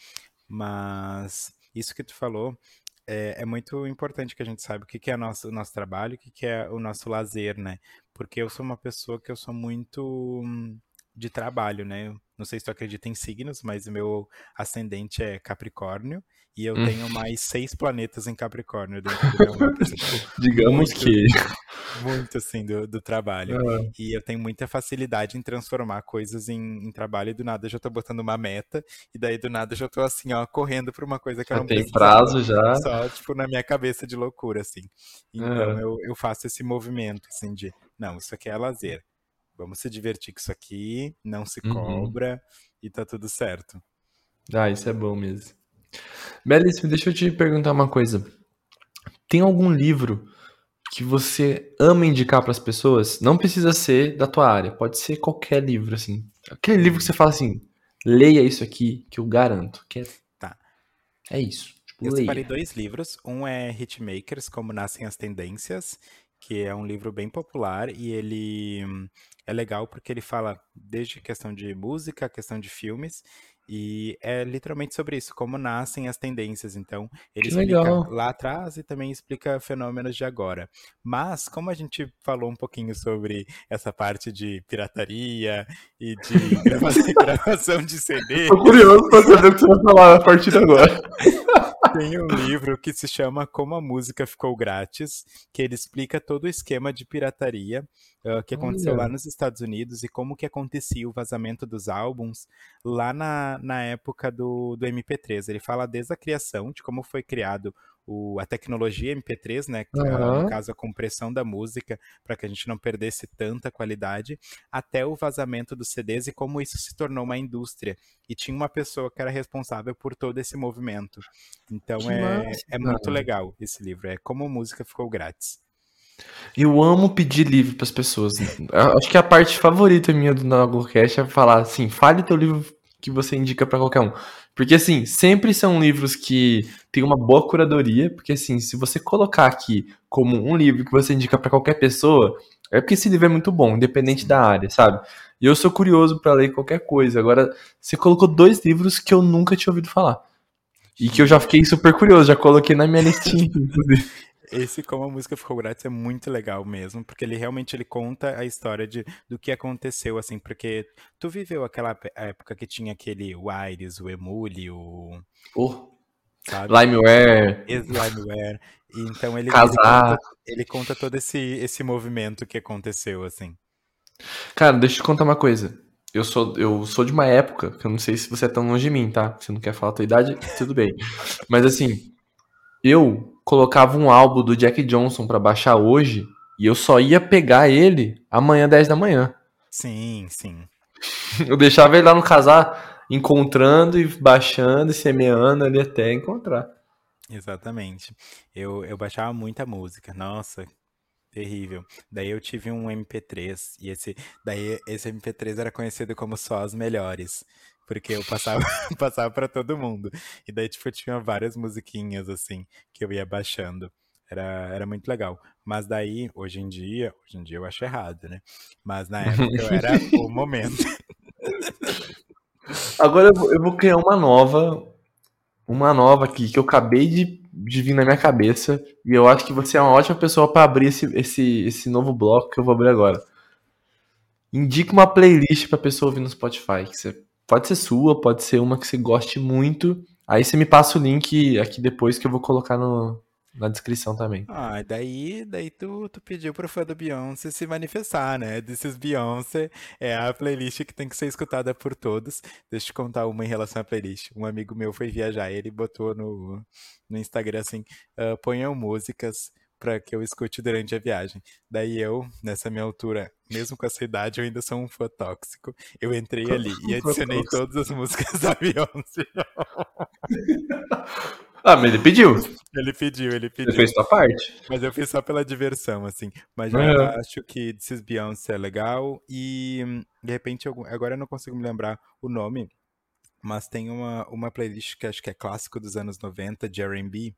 Mas isso que tu falou é, é muito importante que a gente saiba o que, que é nosso, o nosso trabalho, o que, que é o nosso lazer, né? Porque eu sou uma pessoa que eu sou muito hum, de trabalho, né? Não sei se tu acredita em signos, mas o meu ascendente é Capricórnio e eu hum. tenho mais seis planetas em Capricórnio dentro do meu mapa. Assim, tipo, Digamos muito, que. Muito assim do, do trabalho. Uhum. E eu tenho muita facilidade em transformar coisas em, em, trabalho e do nada eu já tô botando uma meta e daí do nada eu já tô assim, ó, correndo pra uma coisa que eu não Tem prazo já. Só, tipo, na minha cabeça de loucura, assim. Então uhum. eu, eu faço esse movimento, assim, de não, isso aqui é lazer vamos se divertir com isso aqui, não se uhum. cobra e tá tudo certo. Ah, isso é bom mesmo. Belíssimo, deixa eu te perguntar uma coisa. Tem algum livro que você ama indicar para as pessoas? Não precisa ser da tua área, pode ser qualquer livro, assim. Aquele livro que você fala assim, leia isso aqui, que eu garanto. Que é... Tá. É isso. Tipo, eu leia. separei dois livros. Um é Hitmakers, Como Nascem as Tendências, que é um livro bem popular e ele é legal porque ele fala desde questão de música, questão de filmes, e é literalmente sobre isso, como nascem as tendências. Então, ele que explica legal. lá atrás e também explica fenômenos de agora. Mas, como a gente falou um pouquinho sobre essa parte de pirataria e de gravação de CD. Tô curioso pra saber o que você vai falar a partir de agora. Tem um livro que se chama Como a Música Ficou Grátis, que ele explica todo o esquema de pirataria uh, que aconteceu Olha. lá nos Estados Unidos e como que acontecia o vazamento dos álbuns lá na, na época do, do MP3. Ele fala desde a criação, de como foi criado o, a tecnologia MP3, né? Uhum. No caso, a compressão da música, para que a gente não perdesse tanta qualidade, até o vazamento dos CDs e como isso se tornou uma indústria. E tinha uma pessoa que era responsável por todo esse movimento. Então é, é muito legal esse livro. É como a música ficou grátis. Eu amo pedir livro para as pessoas. Acho que a parte favorita minha do Nagocast é falar assim: fale teu livro que você indica para qualquer um. Porque, assim, sempre são livros que tem uma boa curadoria, porque, assim, se você colocar aqui como um livro que você indica para qualquer pessoa, é porque esse livro é muito bom, independente da área, sabe? E eu sou curioso para ler qualquer coisa. Agora, você colocou dois livros que eu nunca tinha ouvido falar. E que eu já fiquei super curioso, já coloquei na minha listinha, inclusive. Esse Como a Música Ficou Grátis é muito legal mesmo, porque ele realmente ele conta a história de, do que aconteceu, assim, porque tu viveu aquela época que tinha aquele Wires, o Emule, o... Oh. Sabe? Limeware. Limeware. Então ele, ele, conta, ele conta todo esse, esse movimento que aconteceu, assim. Cara, deixa eu te contar uma coisa. Eu sou, eu sou de uma época, que eu não sei se você é tão longe de mim, tá? Se não quer falar a tua idade, tudo bem. Mas assim, eu colocava um álbum do Jack Johnson para baixar hoje e eu só ia pegar ele amanhã 10 da manhã. Sim, sim. Eu deixava ele lá no casar encontrando e baixando e semeando ali até encontrar. Exatamente. Eu, eu baixava muita música. Nossa, terrível. Daí eu tive um MP3 e esse daí esse MP3 era conhecido como só as melhores. Porque eu passava, passava para todo mundo. E daí, tipo, tinha várias musiquinhas, assim, que eu ia baixando. Era, era muito legal. Mas daí, hoje em dia, hoje em dia eu acho errado, né? Mas na época eu era o momento. Agora eu vou, eu vou criar uma nova. Uma nova aqui, que eu acabei de, de vir na minha cabeça. E eu acho que você é uma ótima pessoa para abrir esse, esse, esse novo bloco que eu vou abrir agora. Indica uma playlist pra pessoa ouvir no Spotify, que você Pode ser sua, pode ser uma que você goste muito. Aí você me passa o link aqui depois que eu vou colocar no, na descrição também. Ah, daí, daí tu, tu pediu pro fã do Beyoncé se manifestar, né? Is Beyoncé é a playlist que tem que ser escutada por todos. Deixa eu te contar uma em relação à playlist. Um amigo meu foi viajar, ele botou no, no Instagram assim, uh, ponham músicas para que eu escute durante a viagem. Daí eu, nessa minha altura, mesmo com essa idade, eu ainda sou um fã tóxico. Eu entrei ali e adicionei todas as músicas da Beyoncé. ah, mas ele pediu. Ele pediu, ele pediu. Ele fez sua parte. Mas eu fiz só pela diversão, assim. Mas já é. acho que This is Beyoncé é legal. E, de repente, eu, agora eu não consigo me lembrar o nome, mas tem uma, uma playlist que acho que é clássico dos anos 90, de R&B,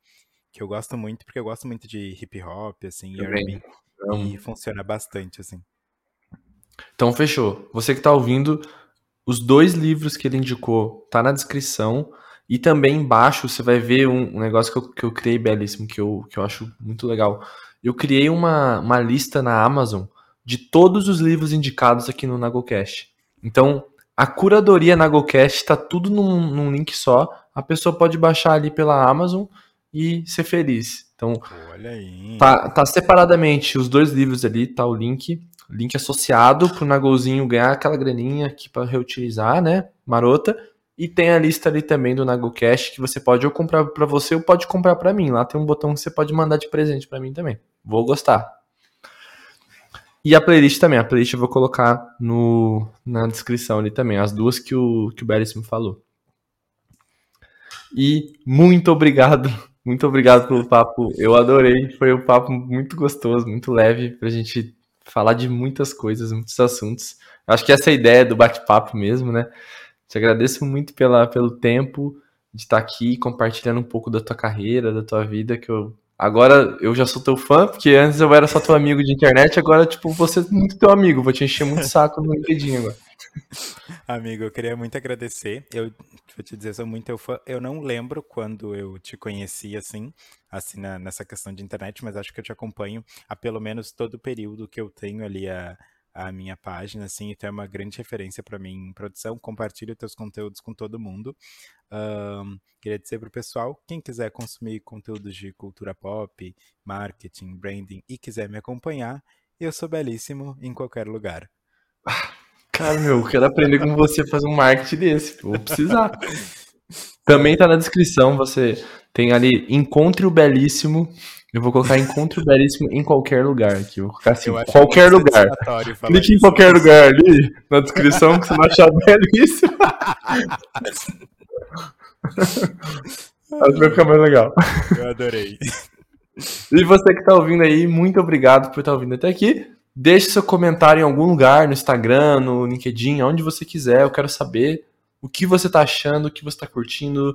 que eu gosto muito, porque eu gosto muito de hip hop, assim, e R&B, e funciona bastante, assim. Então, fechou. Você que tá ouvindo, os dois livros que ele indicou tá na descrição. E também embaixo você vai ver um, um negócio que eu, que eu criei belíssimo, que eu, que eu acho muito legal. Eu criei uma, uma lista na Amazon de todos os livros indicados aqui no Nagocast. Então, a curadoria Nagocast está tudo num, num, link só. A pessoa pode baixar ali pela Amazon e ser feliz. Então, Olha aí. Tá, tá separadamente os dois livros ali, tá o link. Link associado pro Nagolzinho ganhar aquela graninha aqui para reutilizar, né? Marota. E tem a lista ali também do NagoCash que você pode ou comprar para você ou pode comprar para mim. Lá tem um botão que você pode mandar de presente para mim também. Vou gostar. E a playlist também. A playlist eu vou colocar no, na descrição ali também. As duas que o, que o Belíssimo falou. E muito obrigado. Muito obrigado pelo papo. Eu adorei. Foi um papo muito gostoso, muito leve pra gente falar de muitas coisas, muitos assuntos. Acho que essa é a ideia do bate-papo mesmo, né? Te agradeço muito pela, pelo tempo de estar aqui compartilhando um pouco da tua carreira, da tua vida, que eu agora eu já sou teu fã, porque antes eu era só teu amigo de internet, agora tipo, você é muito teu amigo, vou te encher muito saco no LinkedIn agora. Amigo, eu queria muito agradecer. Eu vou te dizer, sou muito teu fã. Eu não lembro quando eu te conheci assim, assim na, nessa questão de internet, mas acho que eu te acompanho há pelo menos todo o período que eu tenho ali a a minha página, assim, então é uma grande referência para mim em produção. Compartilhe os teus conteúdos com todo mundo. Um, queria dizer para o pessoal, quem quiser consumir conteúdos de cultura pop, marketing, branding e quiser me acompanhar, eu sou belíssimo em qualquer lugar. Cara, meu, quero aprender com você a fazer um marketing desse. Vou precisar. Também tá na descrição, você tem ali Encontre o Belíssimo eu vou colocar encontro belíssimo em qualquer lugar aqui. vou colocar assim, qualquer lugar. Clique em qualquer lugar ali na descrição que você vai achar belíssimo. Acho que vai ficar mais legal. Eu adorei. E você que está ouvindo aí, muito obrigado por estar tá ouvindo até aqui. Deixe seu comentário em algum lugar, no Instagram, no LinkedIn, onde você quiser. Eu quero saber o que você está achando, o que você está curtindo.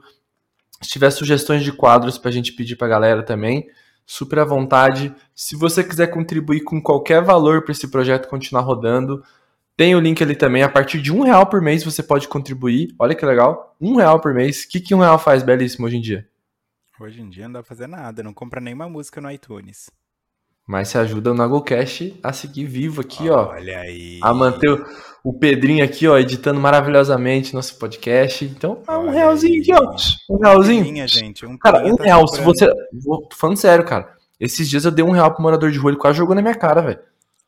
Se tiver sugestões de quadros para a gente pedir para a galera também, super à vontade. Se você quiser contribuir com qualquer valor para esse projeto continuar rodando, tem o link ali também. A partir de um real por mês você pode contribuir. Olha que legal. Um real por mês. O que, que um real faz belíssimo hoje em dia? Hoje em dia não dá pra fazer nada. Não compra nenhuma música no iTunes. Mas se ajuda o Nagocast a seguir vivo aqui, ó. Olha aí. A manter o, o Pedrinho aqui, ó, editando maravilhosamente nosso podcast. Então, ah, um Olha realzinho aí. aqui, ó. Um realzinho. Pilinha, gente. Um cara, um tá real. Se você. Vou, tô falando sério, cara. Esses dias eu dei um real pro morador de rua, ele quase jogou na minha cara, velho.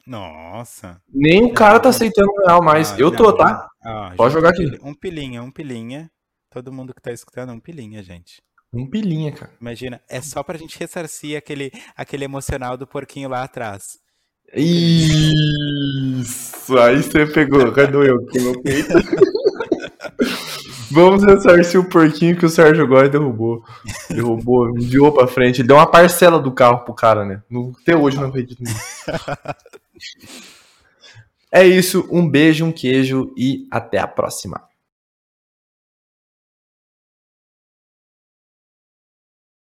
Nossa. Nem o cara tá aceitando um real mais. Ah, eu tô, tá? Ah, Pode jogar aqui. Um pilinha, um pilinha. Todo mundo que tá escutando, um pilinha, gente. Um pilinha, cara. Imagina, é só pra gente ressarcir aquele, aquele emocional do porquinho lá atrás. Isso! Aí você pegou, cadê eu que meu peito? Vamos ressarcir o porquinho que o Sérgio Góes derrubou. Derrubou, enviou pra frente. Ele deu uma parcela do carro pro cara, né? até hoje não acredito nisso. É isso, um beijo, um queijo e até a próxima.